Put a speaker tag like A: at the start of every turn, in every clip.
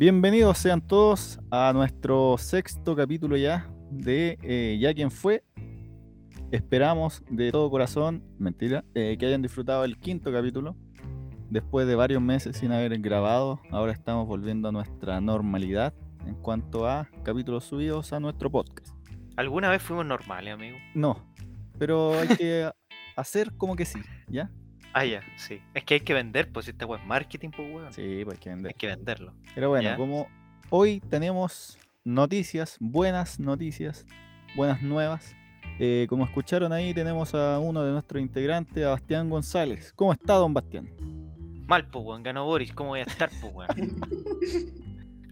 A: Bienvenidos sean todos a nuestro sexto capítulo ya de eh, Ya quien fue. Esperamos de todo corazón, mentira, eh, que hayan disfrutado el quinto capítulo. Después de varios meses sin haber grabado, ahora estamos volviendo a nuestra normalidad en cuanto a capítulos subidos a nuestro podcast.
B: ¿Alguna vez fuimos normales, amigo?
A: No, pero hay que hacer como que sí, ¿ya?
B: Ah, ya, sí. Es que hay que vender, pues esta web marketing, pues weón.
A: Sí, pues hay que vender.
B: Hay que venderlo.
A: Pero bueno,
B: ¿Ya?
A: como hoy tenemos noticias, buenas noticias, buenas nuevas. eh, como escucharon ahí, tenemos a uno de nuestros integrantes, a Bastián González. ¿Cómo está, don Bastián?
B: Mal, pues weón, ganó Boris. ¿Cómo voy a estar, pues weón?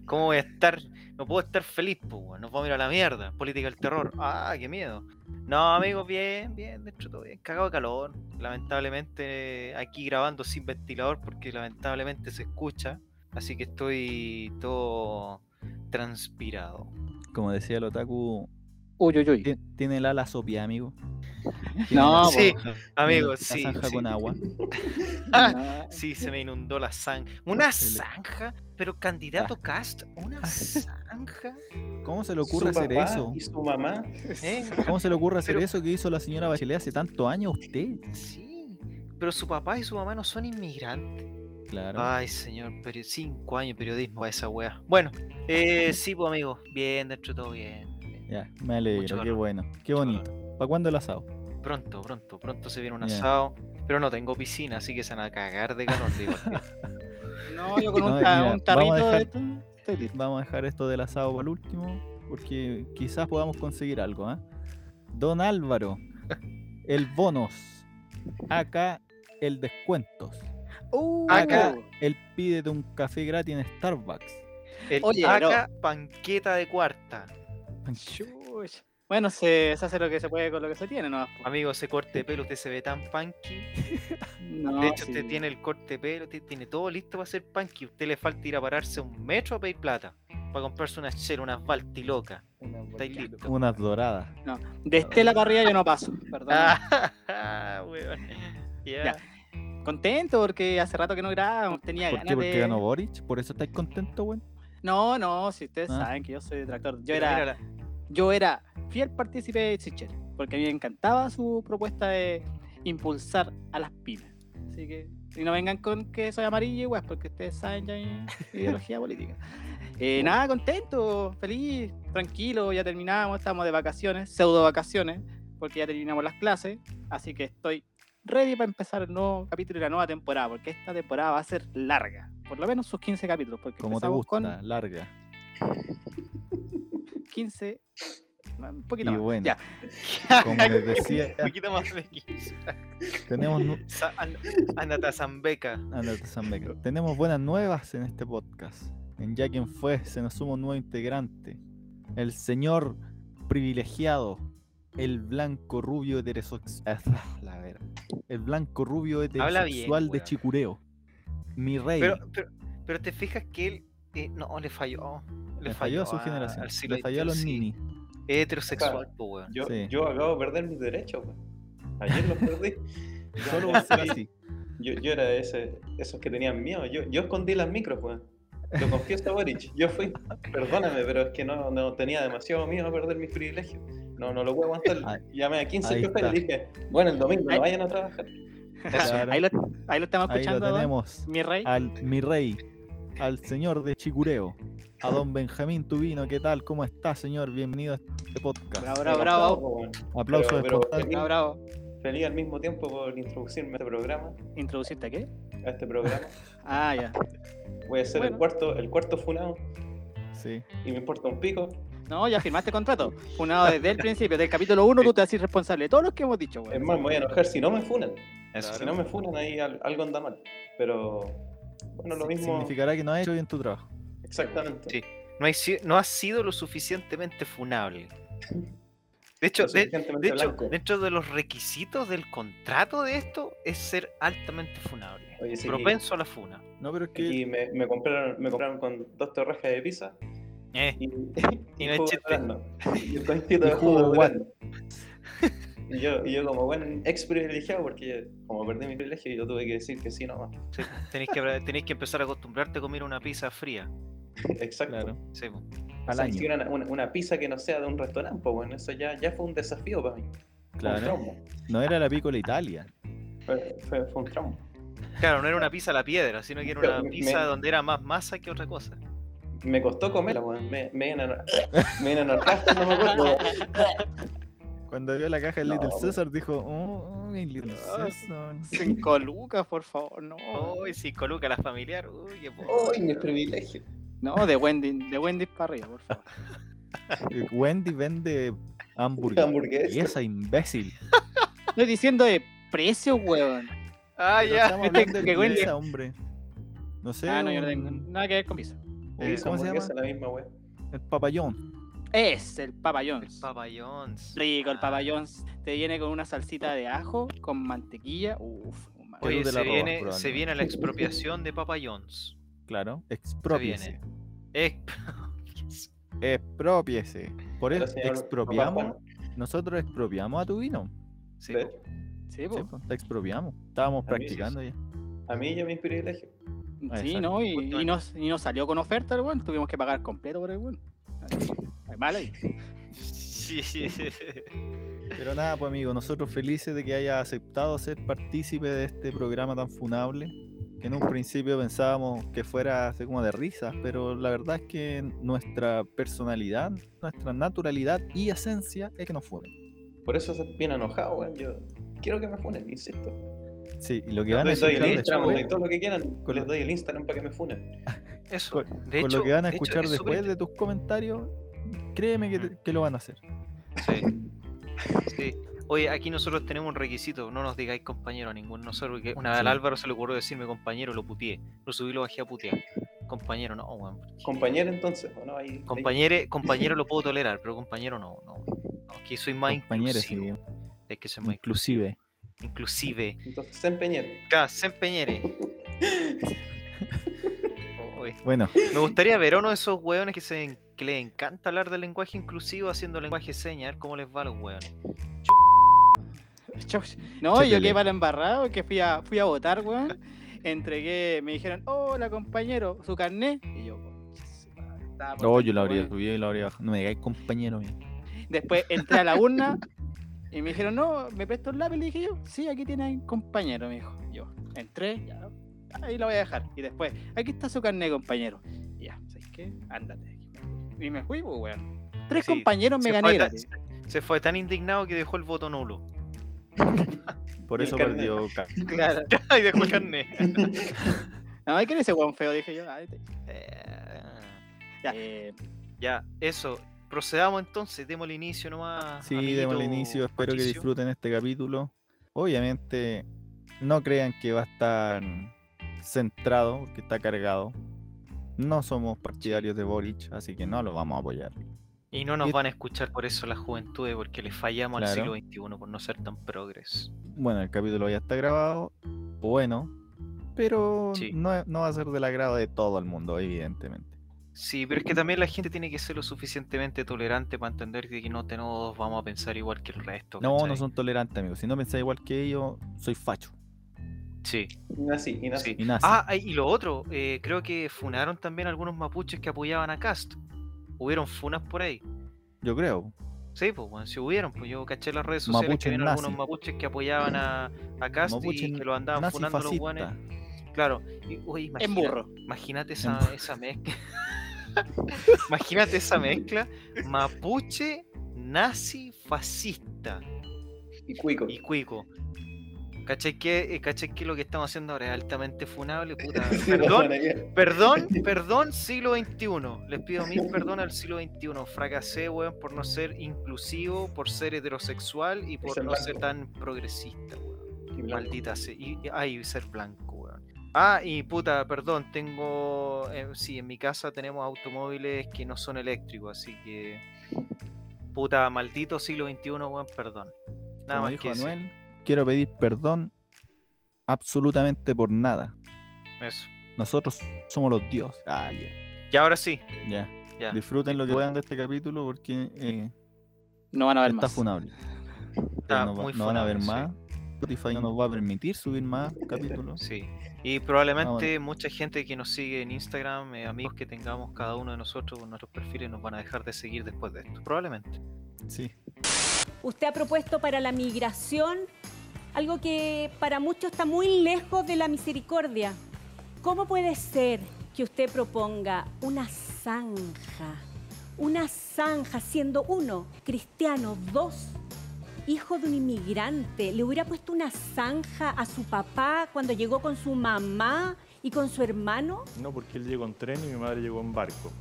B: ¿Cómo voy a estar? No puedo estar feliz, pues weón. Nos vamos a ir a la mierda. Política del terror. Ah, qué miedo. No, amigos, bien, bien, de todo bien. Cagado de calor. Lamentablemente aquí grabando sin ventilador porque lamentablemente se escucha. Así que estoy todo transpirado.
A: Como decía el otaku,
C: Uy, uy, uy.
A: ti- tiene el ala sopia, amigo.
C: No,
A: la-
B: Sí,
A: la
B: sí.
A: zanja
B: sí.
A: con agua.
B: Ah, sí, se me inundó la zanja. ¿Una zanja? ¿Pero candidato Cast? ¿Una zanja?
A: ¿Cómo se le ocurre
D: su
A: hacer
D: papá
A: eso?
D: Y su mamá.
B: ¿Eh?
A: ¿Cómo se le ocurre hacer
B: Pero-
A: eso que hizo la señora Bachelet hace tantos años a usted?
B: Sí. Pero su papá y su mamá no son inmigrantes.
A: Claro.
B: Ay, señor, peri- cinco años de periodismo a esa wea. Bueno, eh, sí, pues amigo, bien, dentro de todo bien.
A: Ya, me alegro, qué bueno, qué
B: mucho
A: bonito. ¿Para cuándo el asado?
B: Pronto, pronto, pronto se viene un
A: Ya.
B: asado. Pero no tengo piscina, así que se van a cagar de calor, digo.
C: No, yo con
A: No,
C: un,
A: mira,
C: un tarrito
A: vamos a
C: de esto.
A: Vamos a dejar esto del asado para el último, porque quizás podamos conseguir algo, ¿ah? Don Álvaro, el bonus. Acá el descuentos.
C: Uh,
A: Acá el pídete un café gratis en Starbucks.
B: El
C: Oye,
B: acá, panqueta de cuarta.
C: Chuch. Bueno, se, se hace lo que se puede con lo que se tiene, ¿no?
B: Amigo, ese corte de pelo, usted se ve tan punky.
C: No,
B: De hecho,
C: sí.
B: usted tiene el corte de pelo, usted tiene todo listo para ser punky. Usted le falta ir a pararse un metro a pedir plata. Para comprarse una chela, unas balti locas. Estáis listos.
A: Unas doradas.
C: De Estela para arriba yo no paso, perdón.
B: Ah, weón. Ya.
C: Ya. Contento porque hace rato que no grabamos, tenía
A: ¿Por qué?
C: ganas
A: Porque
C: de...
A: ganó Boric. ¿Por eso estáis contento, weón?
C: No, no, si ustedes
A: Ah.
C: saben que yo soy detractor. Yo era, yo era fiel partícipe de Sichel, porque a mí me encantaba su propuesta de impulsar a las pymes. Así que, y no vengan con que soy amarillo, igual, porque ustedes saben ya mi ideología política. Eh, nada, contento, feliz, tranquilo, ya terminamos, estamos de vacaciones, pseudo vacaciones, porque ya terminamos las clases, así que estoy ready para empezar el nuevo capítulo y la nueva temporada, porque esta temporada va a ser larga, por lo menos sus 15 capítulos, porque
A: Como te gusta,
C: con
A: larga.
C: 15, un poquito
A: Y
C: más.
A: bueno.
C: Ya.
A: Como les decía,
B: Un poquito más de 15.
A: tenemos,
B: Anata Zambeca.
A: Ándate, Zambeca. tenemos buenas nuevas en este podcast. En Ya quien fue, se nos suma un nuevo integrante. El señor privilegiado. El blanco rubio heterosexual. La vera. El blanco rubio
B: bien,
A: heterosexual de. Chicureo. Mi rey.
B: Pero, pero, pero te fijas que él eh, no le falló.
A: le falló a su
B: a-
A: generación.
B: al
A: Le falló a los ninis.
B: Heterosexual,
D: Claro.
B: po, weón.
D: Yo,
A: Sí.
D: yo acabo de perder mis derechos, weón. Ayer los perdí.
A: Solo por ser así.
D: Yo, yo era ese, esos que tenían miedo. Yo, yo escondí las micros, weón. Lo confieso, Boric. Yo fui. Perdóname, pero es que no, no tenía demasiado miedo a perder mis privilegios. No, no lo puedo aguantar.
A: Ahí-
D: Llamé a 15
A: ahí
D: jefes y
A: está.
D: dije, bueno, el domingo
C: Ahí-
D: no vayan a trabajar.
A: Claro.
C: ahí, lo, ahí lo estamos
A: Ahí lo
C: escuchando, don,
A: tenemos.
C: mi rey.
A: Al mi rey. Al señor de Chicureo. A don Benjamín Tubino. ¿Qué tal? ¿Cómo está, señor? Bienvenido a este podcast.
C: Bravo, bravo, bravo.
A: Aplausos
D: Pero-
C: bravo.
D: Feliz al mismo tiempo por introducirme a este programa.
C: ¿Introducirte a qué?
D: A este programa.
C: Ah, ya.
D: Voy a ser
C: Bueno.
D: el cuarto, el cuarto funado
A: Sí.
D: y me importa un pico.
C: No, ya firmaste contrato. Funado desde el principio, del capítulo 1, tú te haces responsable de todos los que hemos dicho,
D: Es
C: weón.
D: más, me voy a enojar si no me funan.
B: Eso
D: Si no me funan, ahí al- algo anda mal. Pero bueno, lo
A: Sí,
D: mismo.
A: Significará que no has hecho bien tu trabajo.
D: Exactamente.
B: Sí. No, hay no has sido lo suficientemente funable. De hecho, de, de dentro de los requisitos del contrato de esto es ser altamente funable.
D: Oye, sí,
B: Propenso a la funa.
A: No, pero es que
D: Y me, me compraron, me compraron con dos torrejas de pizza
B: Eh,
D: y,
B: Y no es chiste.
D: Y
A: jugo
D: durazno. Y yo, y yo como buen ex privilegiado, porque como perdí mi privilegio, yo tuve que decir que sí nomás.
B: sí, tenéis, que, tenéis que empezar a acostumbrarte a comer una pizza fría.
D: Exacto.
A: Claro.
B: Sí,
D: O
A: Al
D: sea,
A: año.
D: si una, una, una pizza que no sea de un restaurante, pues bueno, eso ya, ya fue un desafío para mí. Un
A: Claro. No era la Piccola Italia.
D: Fue, fue- fue un trauma.
B: Claro, no era una pizza a la piedra, sino que era una
D: me-
B: pizza donde era más masa que otra cosa.
D: Me costó comerla, weón. Me, me a me acuerdo.
A: Cuando vio la caja de
D: No,
A: Little. César dijo, oh, mi Little
C: Ah,
A: César.
C: Cinco lucas, por favor, no.
B: Uy, si coloca la familiar, uy, qué
D: ¡Uy, mi privilegio!
C: No, de Wendy, de Wendy para arriba, por favor.
A: Wendy vende hamburguesas.
D: Hamburguesa.
A: Y esa imbécil.
C: Estoy diciendo de precio, weón.
B: Ah,
A: Pero
B: ya.
A: Estamos hablando de
C: que Wendy-
A: hombre. No sé.
C: Ah, no, yo no tengo nada que ver con pizza.
A: ¿Cómo se llama?
D: la misma, weón.
A: El papayón.
C: Es el Papa John's.
B: Papa John's.
C: Rico el
B: Ah.
C: Papa John's. Te viene con una salsita de ajo, con mantequilla. Uf.
A: Oye,
B: se viene, se viene la expropiación de Papa John's.
A: Claro. Expropiese. Expropiese. Por eso expropiamos. Nosotros expropiamos a tu vino.
B: Sí, po.
C: Sí,
A: Sí,
C: po.
A: pues, te expropiamos. Estábamos
D: A
A: practicando ya.
D: A mí y a mis privilegios.
C: Sí,
A: exacto.
C: ¿no? Y, nos, y nos salió con oferta el weón. Tuvimos que pagar completo por el Mal ahí.
B: Sí, sí, sí.
A: Pero nada, pues amigo, nosotros felices de que haya aceptado ser partícipe de este programa tan funable. Que en un principio pensábamos que fuera así como de risas, pero la verdad es que nuestra personalidad, nuestra naturalidad y esencia es que nos funen.
D: Por eso se bien enojado, weón. Yo quiero que me funen, insisto.
A: Sí, y lo que van a
D: doy
A: escuchar
D: el Instagram,
A: después,
D: todo lo que quieran.
A: con
D: Les doy el Instagram para que me funen.
B: Eso.
A: con,
B: De
A: con
B: hecho,
A: lo que van a
B: de hecho,
A: escuchar
B: es
A: después de tus comentarios, créeme que, te- que lo van a hacer.
B: Sí. Sí. Oye, aquí nosotros tenemos un requisito, no nos digáis compañero a ninguno nosotros, porque una vez al
A: Sí.
B: Álvaro se le ocurrió decirme compañero, lo puteé. Lo subí y lo bajé a putear. Compañero no, weón.
D: Compañero, entonces, ¿o no? Ahí, ahí-
B: Compañere, compañero lo puedo tolerar, pero compañero no, no. no aquí soy más
A: Compañeros,
B: inclusivo.
A: sí,
B: Es que soy más
A: inclusive.
B: inclusive.
D: Entonces, se empeñaron.
B: Acá, se empeñere.
A: Bueno,
B: Me gustaría ver a uno de esos hueones que, se, que les encanta hablar del lenguaje inclusivo haciendo lenguaje ver cómo les va a los hueones.
C: No, yo quedé para embarrado, que fui a, fui a votar, weón. Entregué, me dijeron, hola compañero, su carnet. Y yo,
A: oh, yo lo
C: dentro,
A: habría subido y lo habría bajado. No me digáis compañero.
C: Después entré a la urna y me dijeron, no, ¿me presto el lápiz? Le dije yo, sí, aquí tiene compañero, me dijo. Yo entré, ya, ahí lo voy a dejar. Y después, aquí está su carnet, compañero. Y ya, ¿sabes qué? Ándate. Y me fui, pues, weón. Tres
B: Sí,
C: compañeros me gané.
B: Se fue tan indignado que dejó el voto nulo.
A: Por eso perdió. Ca-
C: Claro.
B: y dejó el carnet.
C: No, ¿quién es ese weón feo? Dije yo.
B: Eh,
C: Ya. Eh,
B: ya, eso. Procedamos entonces, demos el inicio nomás.
A: Sí,
B: amiguito
A: demos el inicio. Espero que disfruten este capítulo. Obviamente, no crean que va a estar centrado, que está cargado. No somos partidarios de Boric, así que no lo vamos a apoyar.
B: Y no nos
A: Y-
B: van a escuchar por eso las juventudes, porque les fallamos al siglo XXI por no ser tan progres.
A: Bueno, el capítulo ya está grabado. Bueno, pero
B: Sí.
A: no, no va a ser del agrado de todo el mundo, evidentemente.
B: Sí, pero es que también la gente tiene que ser lo suficientemente tolerante para entender de que no todos vamos a pensar igual que el resto.
A: No, no son tolerantes, amigos. Si no pensáis igual que ellos, soy facho.
B: Sí.
D: Y.
B: Sí.
A: Y nazi.
B: Ah, y lo otro, eh, creo que funaron también algunos mapuches que apoyaban a Cast. Hubieron funas por ahí.
A: Yo creo.
B: Sí, pues, bueno, sí hubieron, pues yo caché en las redes sociales
A: Mapuches
B: que habían algunos mapuches que apoyaban a, a Cast
A: Mapuche
B: y que lo andaban
A: nazi
B: funando los
A: fascista.
B: guanes. Claro. Y, uy,
C: en
B: imagina-
C: burro.
B: Imagínate
A: En
B: esa, esa mezcla. Imagínate esa mezcla. Mapuche, nazi, fascista
D: Y cuico.
B: y cuico. ¿Cachai que, eh, ¿Cachai que lo que estamos haciendo ahora es altamente funable? Puta.
D: Sí,
B: Perdón, perdón, perdón, siglo XXI. Les pido mil perdón al siglo XXI. Fracasé, weón, por no ser inclusivo, por ser heterosexual y por
D: ser
B: no ser tan progresista, weón. Maldita sea. Y, ay, ser blanco, weón. Ah, y puta, perdón, tengo. eh, sí, en mi casa tenemos automóviles que no son eléctricos, así que. Puta, maldito siglo XXI, weón, perdón. Nada
A: Como
B: más
A: dijo
B: que.
A: Anuel, quiero pedir perdón absolutamente por nada.
B: Eso.
A: Nosotros somos los dioses. Ah, ya.
B: Y ahora sí,
A: Ya.
B: ya.
A: Disfruten lo que puedan de este capítulo porque eh,
C: No van a ver
A: está
C: más.
A: funable.
B: Está
A: no,
B: muy
A: no van a ver más. Spotify no nos va a permitir subir más capítulos.
B: Sí. Y probablemente mucha gente que nos sigue en Instagram, eh, amigos que tengamos cada uno de nosotros con nuestros perfiles, nos van a dejar de seguir después de esto. Probablemente.
A: Sí.
E: Usted ha propuesto para la migración algo que para muchos está muy lejos de la misericordia. ¿Cómo puede ser que usted proponga una zanja? Una zanja siendo uno, cristiano, dos, hijo de un inmigrante. Le hubiera puesto una zanja a su papá cuando llegó con su mamá y con su hermano.
F: No, porque él llegó en tren y mi madre llegó en barco.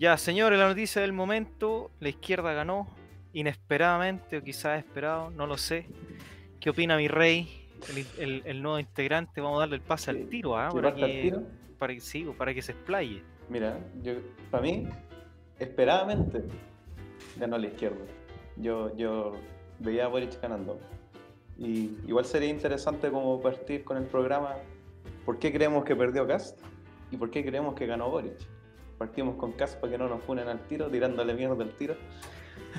B: Ya, señores, la noticia del momento, la izquierda ganó, inesperadamente o quizás esperado, no lo sé. ¿Qué opina mi rey, el, el- el nuevo integrante? Vamos a darle el pase al tiro, ¿ah? Para
D: ¿Llevaste al
B: que,
D: tiro?
B: para que sí, para que se explaye.
D: Mira, yo, para mí, esperadamente, ganó la izquierda. Yo, yo veía a Boric ganando. Y igual sería interesante como partir con el programa ¿Por qué creemos que perdió Cast? ¿Y por qué creemos que ganó Boric? Partimos con Cast para que no nos funen al tiro, tirándole mierda al tiro.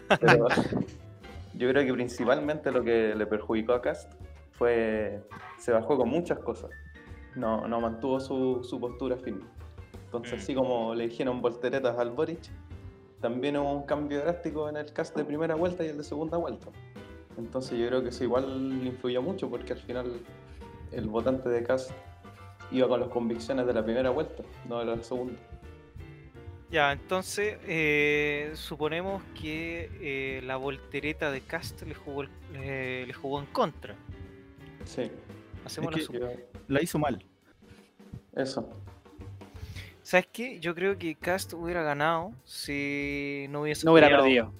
D: Pero yo creo que principalmente lo que le perjudicó a Cast fue se bajó con muchas cosas. No, no mantuvo su, su postura firme. Entonces,
B: Mm.
D: así como le dijeron volteretas al Boric, también hubo un cambio drástico en el cast de primera vuelta y el de segunda vuelta. Entonces, yo creo que eso igual influyó mucho porque al final el votante de cast iba con las convicciones de la primera vuelta, no de la segunda.
B: Ya, entonces eh, suponemos que eh, la voltereta de Cast le jugó, el- le- le jugó en contra.
D: Sí,
B: Hacemos
A: Es
B: la
A: que- La hizo mal.
D: eso.
B: ¿Sabes qué? Yo creo que Cast hubiera ganado si no hubiese
C: No hubiera perdido.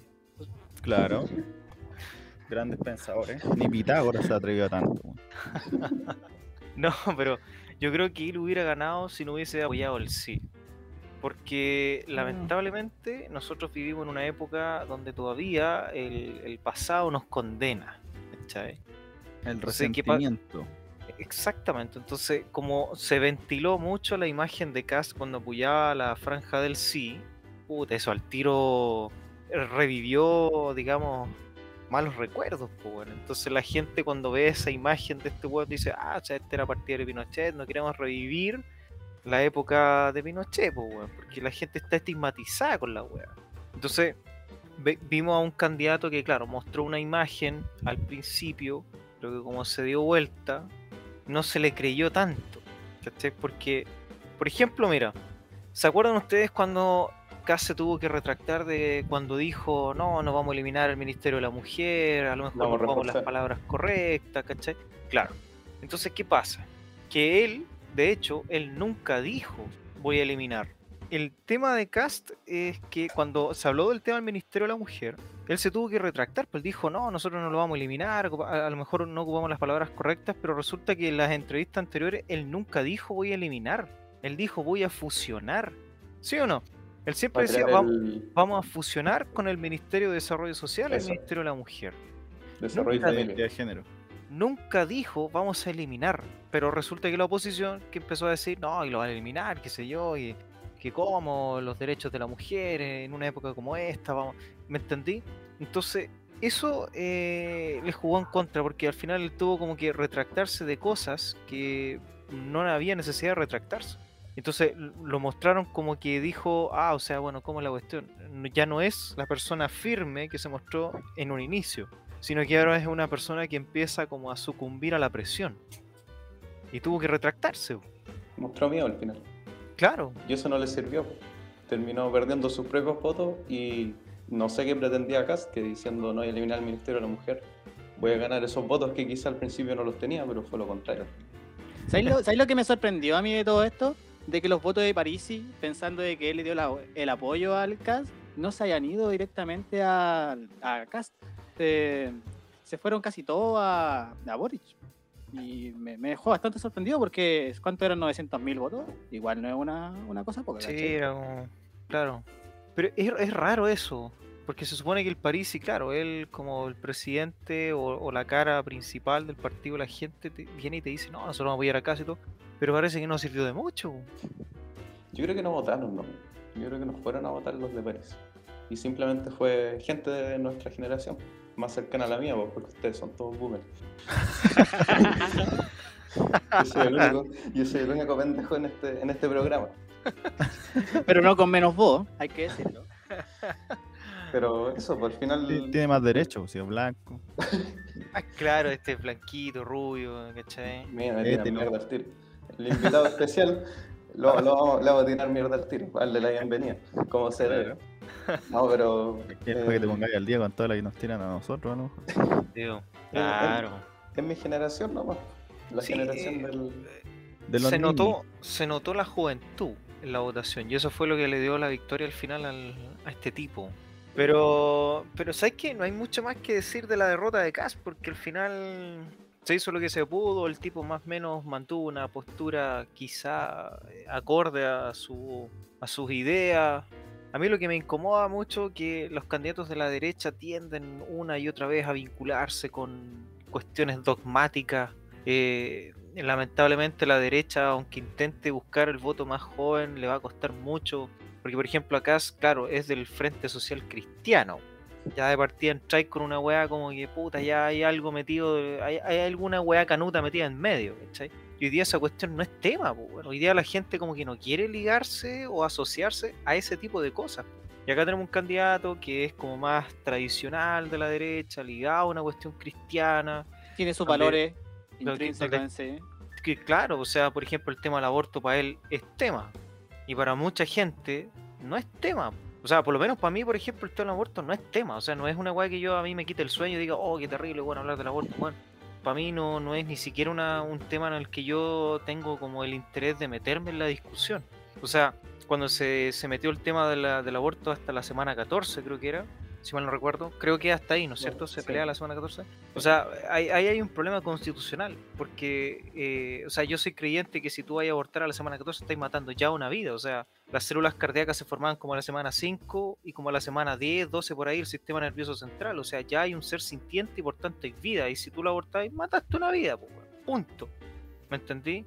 A: Claro. Grandes pensadores. Ni Pitágoras se atrevió a tanto.
B: No, pero yo creo que él hubiera ganado si no hubiese apoyado el sí. Porque lamentablemente nosotros vivimos en una época donde todavía el, el pasado nos condena. ¿cachai?
A: El
B: Entonces, ¿qué pa-
A: resentimiento.
B: Exactamente, entonces como se ventiló mucho la imagen de Cast cuando apoyaba la franja del sí, puta, eso al tiro revivió, digamos, malos recuerdos, pues bueno. Entonces la gente cuando ve esa imagen de este weón dice, ah, o sea, este era partidario de Pinochet, no queremos revivir la época de Pinochet, weón, porque la gente está estigmatizada con la weá. Entonces, ve- vimos a un candidato que, claro, mostró una imagen al principio, pero que como se dio vuelta, no se le creyó tanto. ¿Cachai? Porque, por ejemplo, mira, ¿se acuerdan ustedes cuando Kass se tuvo que retractar de cuando dijo, no, no vamos a eliminar el Ministerio de la Mujer, a lo mejor
D: Vamos a
B: no pongo las palabras correctas, ¿cachai? Claro. Entonces, ¿qué pasa? Que él, de hecho, él nunca dijo, voy a eliminar. El tema de Cast es que cuando se habló del tema del Ministerio de la Mujer, él se tuvo que retractar, pues dijo, no, nosotros no lo vamos a eliminar, a lo mejor no ocupamos las palabras correctas, pero resulta que en las entrevistas anteriores él nunca dijo voy a eliminar, él dijo voy a fusionar, ¿sí o no? Él siempre decía, vamos, a fusionar con el Ministerio de Desarrollo Social y el
D: Eso.
B: Ministerio de la Mujer.
D: desarrollo
B: nunca
A: de género.
B: Nunca dijo vamos a eliminar, pero resulta que la oposición que empezó a decir, no, y lo van a eliminar, qué sé yo, y que como los derechos de la mujer en una época como esta, vamos, ¿me entendí? Entonces, eso eh, le jugó en contra, porque al final tuvo como que retractarse de cosas que no había necesidad de retractarse. Entonces lo mostraron como que dijo, ah, o sea, bueno, ¿cómo es la cuestión? Ya no es la persona firme que se mostró en un inicio, sino que ahora es una persona que empieza como a sucumbir a la presión. Y tuvo que retractarse.
D: Mostró miedo al final.
B: Claro,
D: Y eso no le sirvió. Terminó perdiendo sus propios votos y no sé qué pretendía Cast, que diciendo no voy a eliminar el Ministerio de la Mujer, voy a ganar esos votos que quizá al principio no los tenía, pero fue lo contrario.
C: ¿Sabéis lo, sabéis lo que me sorprendió a mí de todo esto? De que los votos de Parisi, pensando de que él le dio la- el apoyo al CAS, no se hayan ido directamente a, a CAS. Se, se fueron casi todos a, a Boric. Y me, me dejó bastante sorprendido porque ¿cuánto eran 900.000 votos? Igual no es una, una cosa poca.
B: sí,
C: ¿cachai?
B: era como- Claro. Pero es, es raro eso. Porque se supone que el París, y claro, él como el presidente o, o la cara principal del partido, la gente te- viene y te dice, no, nosotros vamos a apoyar a casa y todo. Pero parece que no sirvió de mucho.
D: Yo creo que no votaron, no. Yo creo que no fueron a votar los de París. Y simplemente fue gente de nuestra generación, más cercana a la mía, pues, porque ustedes son todos boomers. yo, soy el único, yo soy el único pendejo en este, en este programa.
C: Pero no con menos voz, hay que decirlo.
D: Pero eso, por el final.
A: Tiene más derecho, si es blanco.
B: Ah, claro, este blanquito, rubio, ¿cachai?
D: Mira, me tiran
A: te-
D: mierda al tiro. El invitado especial lo, lo vamos, le vamos a tirar mierda al tiro, darle la bienvenida, como se debe. No, pero.
A: Es para que te
D: eh,
A: pongáis al día con todas las que nos tiran a nosotros, ¿no?
B: Digo, claro.
D: Es mi generación nomás. La
B: Sí,
D: generación
B: eh,
D: del.
A: De
B: se
A: niños.
B: notó, se notó la juventud en la votación y eso fue lo que le dio la victoria al final al- a este tipo. Pero, pero ¿sabes qué? No hay mucho más que decir de la derrota de Cass porque al final se hizo lo que se pudo, el tipo más o menos mantuvo una postura quizá eh, acorde a, su, a sus ideas. A mí lo que me incomoda mucho que los candidatos de la derecha tienden una y otra vez a vincularse con cuestiones dogmáticas. Eh, lamentablemente la derecha, aunque intente buscar el voto más joven, le va a costar mucho. Porque por ejemplo acá, es- claro, es del Frente Social Cristiano. Ya de partida entráis con una weá como que puta, ya hay algo metido, hay, hay alguna weá canuta metida en medio, ¿cachai? Y hoy día esa cuestión no es tema, po, weón. hoy día la gente como que no quiere ligarse o asociarse a ese tipo de cosas. Y acá tenemos un candidato que es como más tradicional de la derecha, ligado a una cuestión cristiana,
C: Tiene sus valores
B: donde-
C: intrínsecos en sí.
B: que claro, o sea, por ejemplo, el tema del aborto para él es tema. Y para mucha gente no es tema. O sea, por lo menos para mí, por ejemplo, el tema del aborto no es tema. O sea, no es una weá que yo a mí me quite el sueño y diga, oh, qué terrible, bueno, hablar del aborto. Bueno, para mí no, no es ni siquiera una, un tema en el que yo tengo como el interés de meterme en la discusión. O sea, cuando se, se metió el tema de la- del aborto hasta la semana 14, creo que era, si mal no recuerdo, creo que hasta ahí, ¿no es
D: Bueno,
B: cierto? Se
D: sí.
B: pelea la semana 14. O sea, ahí, ahí hay un problema constitucional, porque, eh, o sea, yo soy creyente que si tú vas a abortar a la semana 14 estás matando ya una vida, o sea, las células cardíacas se formaban como a la semana 5 y como a la semana 10, 12 por ahí el sistema nervioso central, o sea, ya hay un ser sintiente y por tanto hay vida, y si tú la abortas, mataste una vida, punto. ¿Me entendí?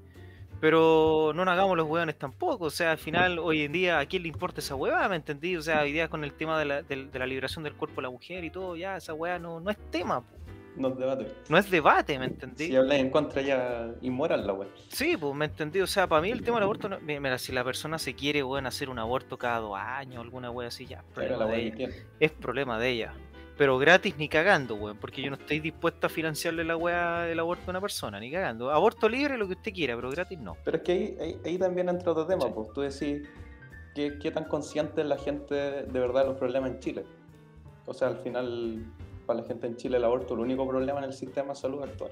B: Pero no nos hagamos los hueones tampoco. O sea, al final, hoy en día, ¿a quién le importa esa hueá? ¿Me entendí? O sea, hoy día con el tema de la, del- de la liberación del cuerpo de la mujer y todo, ya esa hueá no, no es tema, po.
D: Nos debate.
B: no es debate, ¿me entendí?
D: Si hablas en contra ya inmoral la web.
B: Sí, pues me entendí. O sea, para mí el tema del aborto, no- mira, si la persona se quiere, weón, hacer un aborto cada dos años, alguna wea así, ya, es problema de ella. Es problema de ella. Pero gratis ni cagando, weón, porque yo no estoy dispuesto a financiarle la weá del aborto a una persona, ni cagando. Aborto libre, lo que usted quiera, pero gratis no.
D: Pero es que ahí, ahí, ahí también entra otro tema,
B: Sí.
D: pues tú decís ¿qué, qué tan consciente es la gente de verdad de los problemas en Chile. O sea, al final, para la gente en Chile el aborto es el único problema en el sistema de salud actual.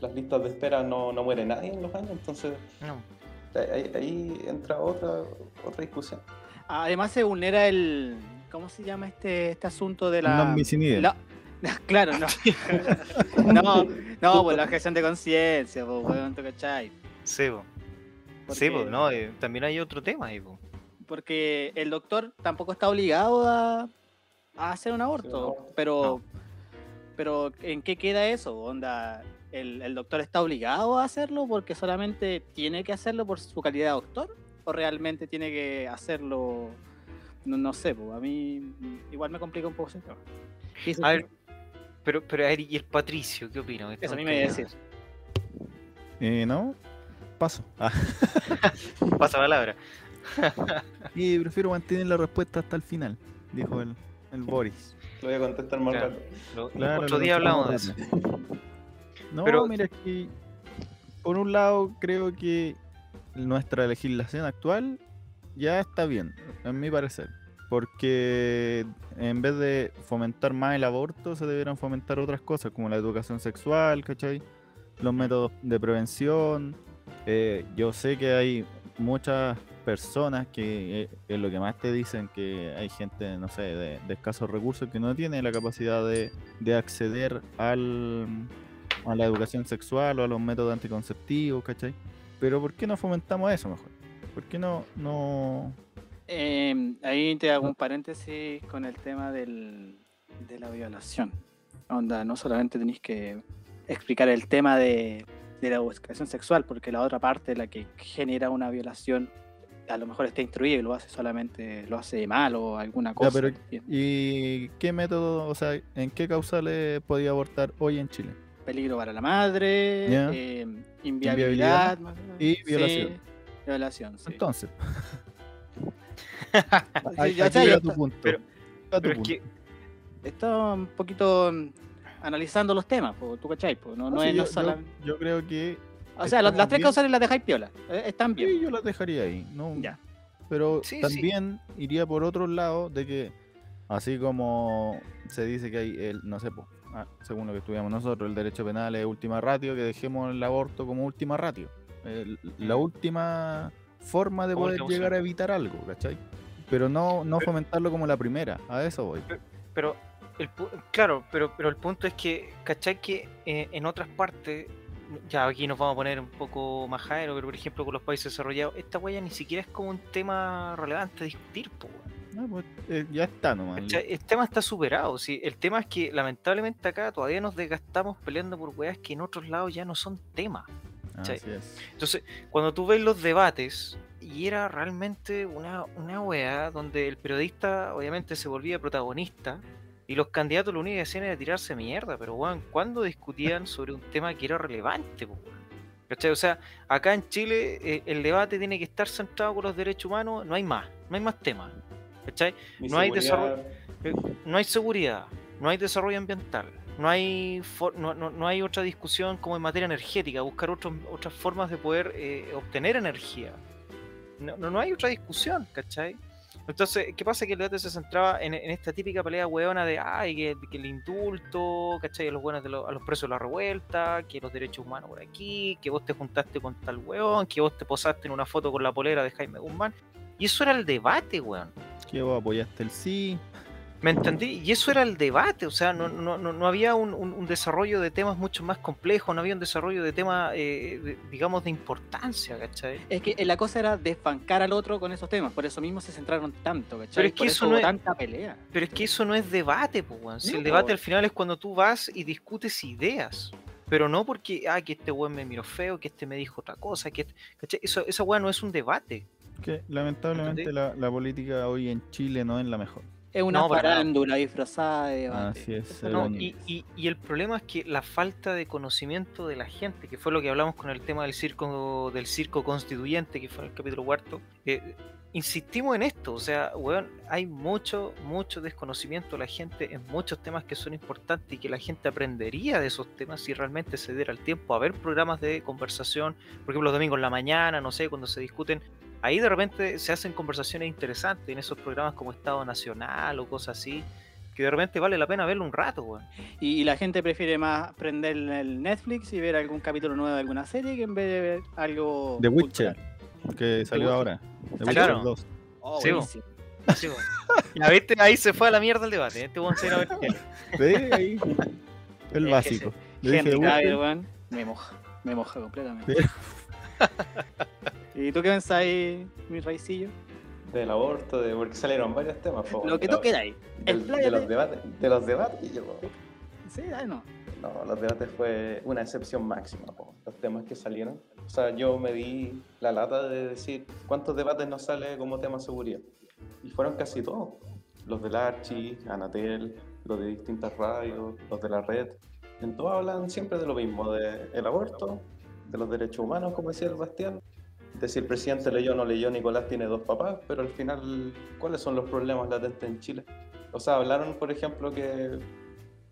D: Las listas de espera no, no muere nadie en los años, entonces
B: No.
D: ahí, ahí entra otra, otra discusión.
C: Además se vulnera el... ¿Cómo se llama este, este asunto de la...
A: No
C: la- Claro, no. no, no, pues la objeción de conciencia, pues, weón, ¿tú cachai?
B: Sí, po. Sí, pues, no, eh, también hay otro tema ahí, po.
C: Porque el doctor tampoco está obligado a, a hacer un aborto.
D: aborto.
C: Pero, pero ¿en qué queda eso? Onda, ¿el, el doctor está obligado a hacerlo porque solamente tiene que hacerlo por su calidad de doctor? ¿O realmente tiene que hacerlo? No, no sé, pues, a mí igual me complica un poco ese tema.
B: A ver, pero, pero a ver, ¿y el Patricio? ¿Qué opina?
C: eso a mí me iba a decir.
A: Eh, no, paso. Ah,
B: Pasa palabra.
A: y prefiero mantener la respuesta hasta el final, dijo el, el Boris.
D: Lo voy a contestar más
B: Claro.
D: rato.
B: Lo-
A: Claro,
B: otro día hablamos de eso.
A: No,
B: Pero-
A: mira, es que por un lado creo que nuestra legislación actual ya está bien, en mi parecer. Porque en vez de fomentar más el aborto, se deberían fomentar otras cosas, como la educación sexual, ¿cachai? Los métodos de prevención. Eh, yo sé que hay muchas personas que eh, es lo que más te dicen que hay gente, no sé, de, de escasos recursos que no tiene la capacidad de, de acceder al, a la educación sexual o a los métodos anticonceptivos, ¿cachai? Pero ¿por qué no fomentamos eso mejor? ¿Por qué no, no,
C: Eh, ahí te hago un paréntesis con el tema del, de la violación. Onda, no solamente tenéis que explicar el tema de, de la educación sexual, porque la otra parte, la que genera una violación, a lo mejor está instruido y lo hace solamente, lo hace mal o alguna
A: Ya,
C: cosa.
A: pero ¿y qué método, o sea, en qué causales podía abortar hoy en Chile?
C: Peligro para la madre, eh, inviabilidad,
A: Y
C: sí,
A: violación.
C: sí.
A: Entonces,
C: Sí,
A: ahí-
C: ya sé,
A: tu punto.
B: pero-
A: Llega tu
B: Pero es
A: punto.
B: que,
C: Está un poquito mm, analizando los temas, po, tú cachai, po, no, no
A: Sí,
C: es
A: yo,
C: no
A: yo- creo que
C: O sea, las- tres causales las dejáis piola, eh, están bien.
A: sí, yo las dejaría ahí. No,
C: Ya.
A: Pero
B: Sí,
A: también iría por otro lado de que, así como se dice que hay, el, no sé, po, ah, según lo que estudiamos nosotros, el derecho penal es última ratio, que dejemos el aborto como última ratio. El- la
B: Mm.
A: última forma de poder llegar a evitar algo, ¿cachai? Pero no, no
B: Pero-
A: fomentarlo como la primera, a eso voy.
B: pero el, claro, pero, pero el punto es que, ¿cachai? Que eh, en otras partes, ya aquí nos vamos a poner un poco más jaero, pero por ejemplo con los países desarrollados, esta huella ni siquiera es como un tema relevante a discutir, po.
A: Ah, pues, eh, ya está nomás.
B: ¿Cachai? El tema está superado, sí. El tema es que lamentablemente acá todavía nos desgastamos peleando por weas que en otros lados ya no son tema. ¿Cachai?
A: Así es.
B: Entonces, cuando tú ves los debates, y era realmente una, una wea donde el periodista obviamente se volvía protagonista y los candidatos lo único que hacían era tirarse mierda, pero weón, ¿cuándo discutían sobre un tema que era relevante? po? ¿Cachai? O sea, acá en Chile eh, el debate tiene que estar centrado con los derechos humanos, no hay más, no hay más temas. ¿Cachai? No hay
D: seguridad-
B: no hay seguridad, no hay desarrollo ambiental, no hay for- no, no- no hay otra discusión como en materia energética, buscar otros- otras formas de poder eh, obtener energía. No, no, no hay otra discusión, ¿cachai? Entonces, ¿qué pasa? Que el debate se centraba en, en esta típica pelea hueona de, ay, que, el indulto, ¿cachai? A los buenos de los, a presos de la revuelta, que los derechos humanos por aquí, que vos te juntaste con tal hueón, que vos te posaste en una foto con la polera de Jaime Guzmán. Y eso era el debate, weón.
A: Que vos apoyaste el sí.
B: ¿Me entendí? Y eso era el debate, o sea, no, no, no, no había un, un- un desarrollo de temas mucho más complejos, no había un desarrollo de temas, eh, de- digamos, de importancia, ¿cachai?
C: Es que la cosa era desbancar al otro con esos temas, por eso mismo se centraron tanto, ¿cachai?
B: Pero es que
C: por
B: eso no es-
C: tanta pelea.
B: Pero es que eso no es debate, pues, weón. Si
C: No,
B: el debate al final es cuando tú vas y discutes ideas. Pero no porque, ah, que este weón me miró feo, que este me dijo otra cosa, que este- ¿cachai? Eso, esa weón no es un debate.
A: Que lamentablemente la política hoy en Chile no es la mejor.
C: Es una
B: No,
C: farándula disfrazada de debate.
A: Así es,
C: no-
B: y, y- y el problema es que la falta de conocimiento de la gente, que fue lo que hablamos con el tema del circo, del circo constituyente, que fue en el capítulo cuarto, eh, insistimos en esto, o sea, weón, hay mucho, mucho desconocimiento de la gente en muchos temas que son importantes y que la gente aprendería de esos temas si realmente se diera el tiempo a ver programas de conversación, por ejemplo, los domingos en la mañana, no sé, cuando se discuten ahí de repente se hacen conversaciones interesantes en esos programas como Estado Nacional o cosas así, que de repente vale la pena verlo un rato, weón.
C: Y, y la gente prefiere más prender el Netflix y ver algún capítulo nuevo de alguna serie que en vez de ver algo.
A: The Witcher,
C: cultural.
A: que salió
C: Witcher.
A: ahora. The Witcher
B: claro.
A: 2.
C: Oh,
B: Sí, weón. Ya viste, ahí se fue a la mierda el debate. Este weón se a ver.
A: Sí, ahí. El
C: Es que
A: básico.
C: Henry
A: The Witcher,
C: Cavill, weón, me moja. Me moja completamente. ¿Y tú qué pensáis, mi raicillo?
D: del aborto, de, porque salieron varios temas. po,
C: Lo que
D: de
C: tú queráis.
D: de,
C: Expláyate.
D: los debates. De los debates, yo-
C: Sí, ay, no.
D: No, los debates fue una excepción máxima, po, los temas que salieron. O sea, yo me di la lata de decir cuántos debates nos sale como tema seguridad. Y fueron casi todos. Los del Archi, Anatel, los de distintas radios, los de la red. En todos hablan siempre de lo mismo, del aborto, de los derechos humanos, como decía el Bastián. De si el presidente leyó o no leyó, Nicolás tiene dos papás, pero al final, ¿cuáles son los problemas latentes en Chile? O sea, hablaron, por ejemplo, que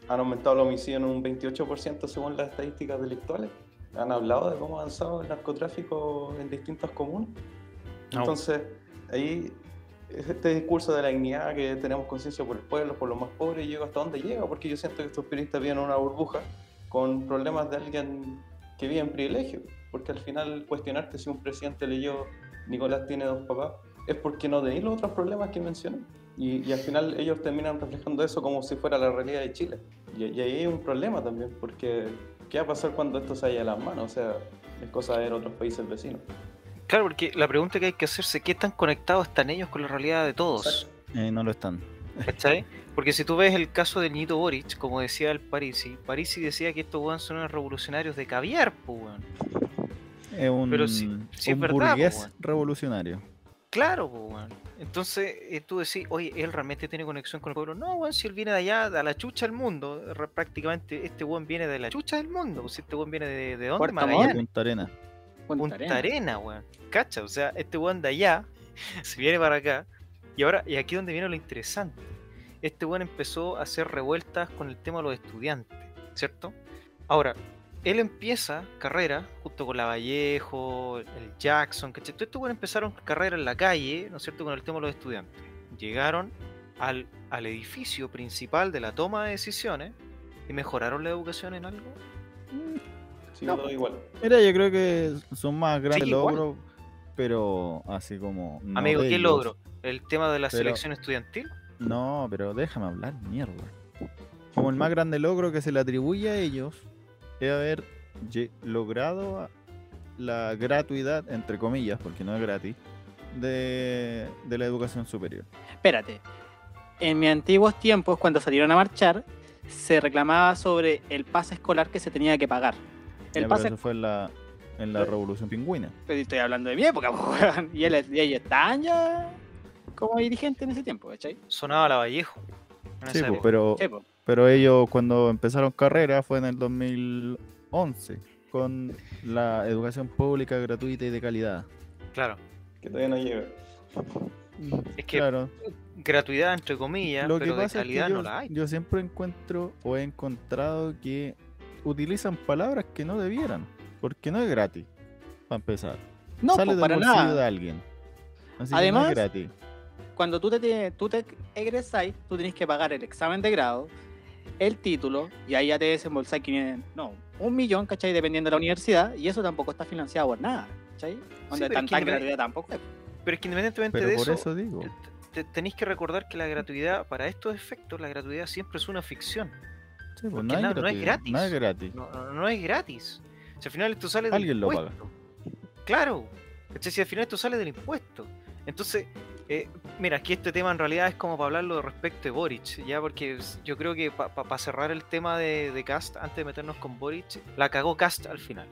D: han aumentado los homicidios en un 28% según las estadísticas delictuales. Han hablado de cómo ha avanzado el narcotráfico en distintas comunas.
B: No.
D: Entonces, ahí este discurso de la dignidad, que tenemos conciencia por el pueblo, por los más pobres, llega hasta dónde llega, porque yo siento que estos periodistas viven en una burbuja con problemas de alguien que vive en privilegio, porque al final cuestionarte si un presidente leyó Nicolás tiene dos papás es porque no tenéis los otros problemas que mencioné. Y, y al final ellos terminan reflejando eso como si fuera la realidad de Chile. Y, y ahí hay un problema también, porque ¿qué va a pasar cuando esto se haya de las manos? O sea, es cosa de ver otros países vecinos.
B: Claro, porque la pregunta que hay que hacerse es qué tan conectados están ellos con la realidad de todos.
A: eh, no lo están.
B: ¿Cachai? Porque si tú ves el caso del Nito Boric, como decía el Parisi, Parisi decía que estos weón son unos revolucionarios de caviar, pues weón.
A: Es un,
B: Pero es verdad,
A: burgués revolucionario.
B: Claro, po, weón. Entonces eh, tú decís, oye, él realmente tiene conexión con el pueblo. No, weón, si él viene de allá, de la chucha del mundo. Prácticamente este weón viene de la chucha del mundo. Si este weón viene de, de dónde? Magallanes.
A: Punta Arena.
C: Punta
B: Punta Arena, weón. Cacha, o sea, este weón de allá se viene para acá. Y ahora, y aquí es donde viene lo interesante. Este weón empezó a hacer revueltas con el tema de los estudiantes, ¿cierto? Ahora, él empieza carrera junto con la Vallejo, el Jackson, ¿cachai? Todos estos weones empezaron carrera en la calle, ¿no es cierto?, con el tema de los estudiantes. Llegaron al, al edificio principal de la toma de decisiones y mejoraron la educación en algo.
D: Sí,
B: No.
D: todo igual.
A: Mira, yo creo que son más grandes logros, pero así como. no
B: Amigo, ¿qué logro? ¿El tema de la
A: Pero-
B: selección estudiantil?
A: No, pero déjame hablar, mierda. Como el más grande logro que se le atribuye a ellos es haber logrado a- la gratuidad, entre comillas, porque no es gratis, de, de la educación superior.
C: Espérate. En mis antiguos tiempos, cuando salieron a marchar, se reclamaba sobre el pase escolar que se tenía que pagar. El pase,
A: eso fue en la, en la Revolución Pingüina.
C: pero estoy hablando de mi época, y, ellos estaban ya como dirigentes en ese tiempo, ¿cachai?
B: Sonaba la Vallejo.
A: Sí, pues, pero,
C: Sí.
A: Pero ellos cuando empezaron carrera fue en el 2011, con la educación pública gratuita y de calidad.
B: Claro.
D: Que todavía no llega.
B: Es que
A: Claro,
B: gratuidad entre comillas,
A: Lo que
B: pero de
A: pasa es que
B: calidad
A: yo,
B: no la hay.
A: yo siempre encuentro o he encontrado que utilizan palabras que no debieran, porque no es gratis, para empezar.
C: No,
A: Sale
C: po,
A: del
C: para
A: bolsillo
C: nada.
A: de alguien. Así que no
C: Además,
A: es gratis.
C: Cuando tú te, tú te egresáis, tú tenés que pagar el examen de grado, el título, y ahí ya te desembolsáis 500, no, un millón, ¿cachai? Dependiendo de la universidad, y eso tampoco está financiado por nada, ¿cachai? Donde
B: pero es
C: tanta
B: que no es-
C: gratuidad tampoco es.
B: Pero es que independientemente
A: Pero
B: de
A: por
B: eso,
A: eso digo.
B: te- tenéis que recordar que la gratuidad, para estos efectos, la gratuidad siempre es una ficción.
A: Sí, pues, no, hay
B: na- no es gratis.
A: No es gratis.
B: No, no- no es gratis. Si al final esto sale del
A: Alguien lo paga.
B: impuesto. Claro. Si al final esto sale del impuesto. Entonces, eh, mira, aquí este tema en realidad es como para hablarlo respecto de Boric, ya porque yo creo que para cerrar el tema de, de Cast, antes de meternos con Boric, la cagó Cast al final.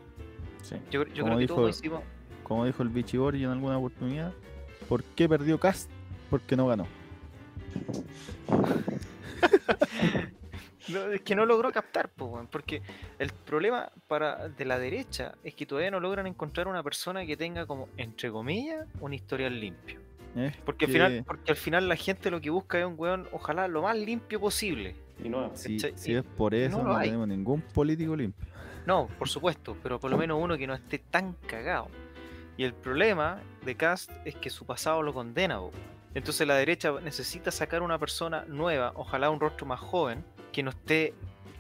A: Sí.
B: Yo, creo que todos hicimos.
A: Como dijo el Vichy Borgi en alguna oportunidad, ¿por qué perdió Cast? Porque no ganó.
B: No, es que no logró captar, po, porque el problema para de la derecha es que todavía no logran encontrar una persona que tenga como, entre comillas, un historial limpio.
A: Es
B: Porque al final, porque al final la gente lo que busca es un weón, ojalá lo más limpio posible.
D: Y no,
A: Si, si es por eso,
B: no
A: no, tenemos ningún político limpio.
B: No, por supuesto, pero por lo menos uno que no esté tan cagado. Y el problema de Cast es que su pasado lo condena. Entonces la derecha necesita sacar una persona nueva, ojalá un rostro más joven, que no esté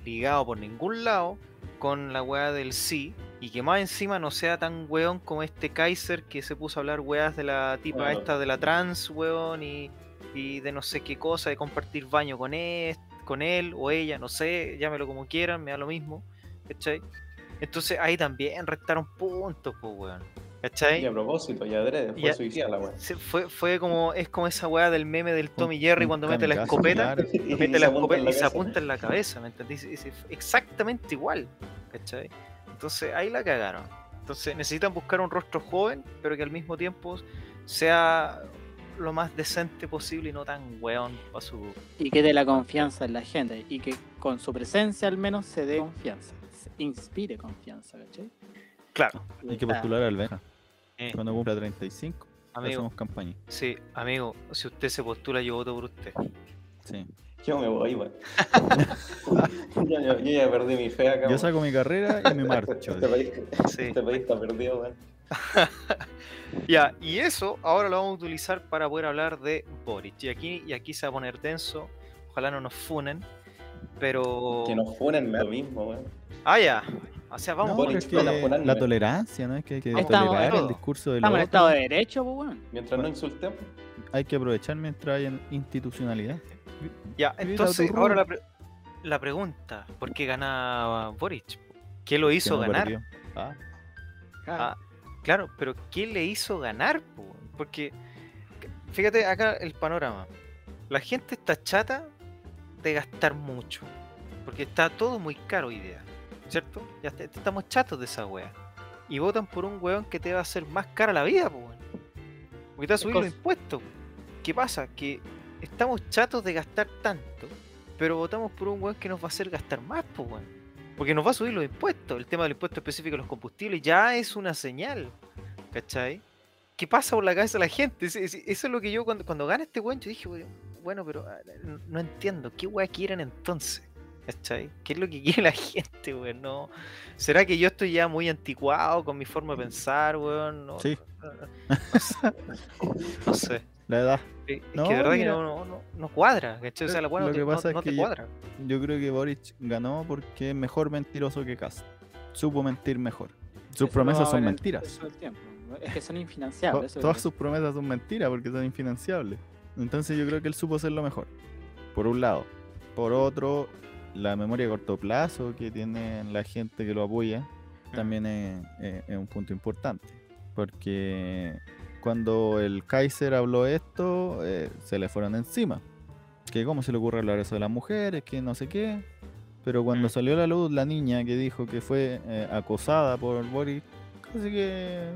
B: ligado por ningún lado con la weá del sí, y que más encima no sea tan weón como este Kaiser que se puso a hablar weas de la tipa
D: Claro.
B: esta de la trans, weón, y, y de no sé qué cosa, de compartir baño con él, con él o ella, no sé, llámelo como quieran, me da lo mismo, ¿cachai? Entonces ahí también restaron puntos, pues weón, ¿cachai?
D: y a propósito, y adrede, fue
B: Ya-
D: su idea la weá.
B: Fue, fue como, es como esa weá del meme del Tommy Jerry cuando mete la escopeta,
A: claro.
B: Mete
D: se
B: la
D: apunta
B: escopeta
D: en la
B: y se
D: cabeza.
B: apunta en la cabeza, ¿me entendés? Es exactamente igual, ¿cachai? Entonces ahí la cagaron. Entonces necesitan buscar un rostro joven, pero que al mismo tiempo sea lo más decente posible y no tan weón para su...
C: Y que dé la confianza en la gente, y que con su presencia al menos se dé confianza, se inspire confianza, ¿cachai?
B: Claro,
A: Hay que postular al Benja.
B: eh,
A: Cuando cumpla 35,
B: amigo,
A: hacemos campaña.
B: sí, amigo, si usted se postula yo voto por usted.
A: Sí.
D: Yo me voy, weón. yo, yo- yo ya perdí mi fe acá.
A: Yo saco mi carrera y me marcho.
D: Este país,
B: Sí.
D: este país está perdido, weón.
B: Ya, y eso ahora lo vamos a utilizar para poder hablar de Boric. Y aquí, y aquí se va a poner denso. Ojalá no nos funen. Pero.
D: Que nos funen lo mismo, weón.
B: Ah, ya. O sea, vamos
A: No, es que la tolerancia, ¿no? Es que hay que
C: Estamos-
A: tolerar el discurso del
C: Estamos en estado de derecho, pues weón.
D: Mientras no insultemos.
A: Hay que aprovechar mientras haya institucionalidad.
B: Ya, entonces, ahora la, pre- la pregunta: ¿por qué ganaba Boric? ¿Qué lo hizo
A: no
B: ganar?
A: perdió. Ah,
B: Ah, claro, pero ¿qué le hizo ganar? po? Porque, fíjate acá el panorama. La gente está chata de gastar mucho. Porque está todo muy caro hoy día. ¿Cierto? Ya est- estamos chatos de esa wea. Y votan por un weón que te va a hacer más cara la vida, po. Porque te va a subir los impuestos. ¿Qué pasa? Que estamos chatos de gastar tanto, pero votamos por un weón que nos va a hacer gastar más, pues weón. Porque nos va a subir los impuestos. El tema del impuesto específico de los combustibles ya es una señal. ¿Cachai? ¿Qué pasa por la cabeza de la gente? Eso es lo que yo cuando, cuando gana este weón, yo dije, bueno, pero ah, no- entiendo. ¿Qué weón quieren entonces? ¿Cachai? ¿Qué es lo que quiere la gente, weón? No, ¿Será que yo estoy ya muy anticuado con mi forma de pensar, weón? No,
A: Sí.
B: no- no sé. No sé.
A: La edad.
B: Es
A: No,
B: que de verdad
A: mira.
B: que no, no, no, no cuadra, ¿cachai? O sea, la weá
A: Lo
B: te,
A: que
B: no-
A: pasa es
B: te
A: que yo-
B: cuadra.
A: Yo creo que Boric ganó porque es mejor mentiroso que Cast. Supo mentir mejor. Sus
C: Eso
A: promesas son mentiras.
C: todo el tiempo. Es que son infinanciables. es
A: todas
C: lo
A: sus promesas son mentiras porque son infinanciables. Entonces yo creo que él supo hacerlo mejor. Por un lado. Por otro, la memoria a corto plazo que tiene la gente que lo apoya también es, es- es un punto importante. Porque cuando el Kaiser habló esto, eh, se le fueron encima. Que cómo se le ocurre hablar eso de las mujeres, que no sé qué. Pero cuando
B: Mm.
A: salió a la luz la niña que dijo que fue eh, acosada por Boris, casi que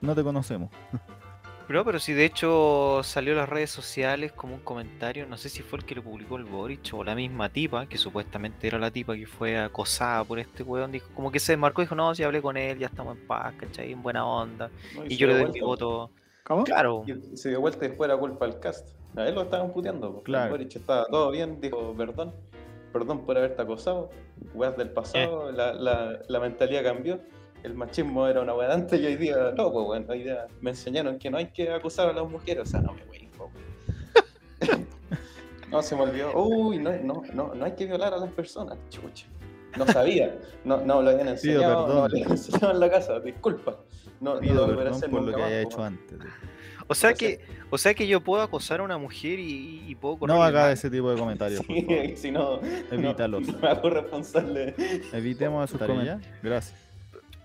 A: no te conocemos.
B: Pero, pero si de hecho salió en las redes sociales como un comentario, no sé si fue el que lo publicó el Boric o la misma tipa, que supuestamente era la tipa que fue acosada por este weón, dijo, como que se desmarcó y dijo, no, si hablé con él, ya estamos en paz, ¿cachai? En buena onda.
D: ¿no?
B: Y yo le doy mi voto.
C: ¿Cómo?
B: Claro.
D: Y se dio vuelta y después era culpa del cast. A él lo estaban puteando.
A: Claro.
D: Boric estaba todo bien, dijo perdón, perdón por haberte acosado. Weas del pasado,
B: Eh.
D: la, la, la mentalidad cambió. El machismo era una wea de antes y hoy día no, pues bueno, hoy día me enseñaron que no hay que acusar a las mujeres. O sea, no me wey. No, se me olvidó. Uy, no, no, no, no hay que violar a las personas, chucha. No sabía, no, no lo habían enseñado, no
A: perdón.
D: lo habían enseñado en la casa, disculpa. No, no lo
A: perdón
D: hacer
A: por lo que haya hecho antes.
B: O sea que, o sea que yo puedo acosar a una mujer y, y puedo correr.
A: No haga ese tipo de comentarios, por favor.
D: Sí, si no,
A: Evítalos.
D: no me hago responsable.
A: Evitemos sus comentarios. Gracias.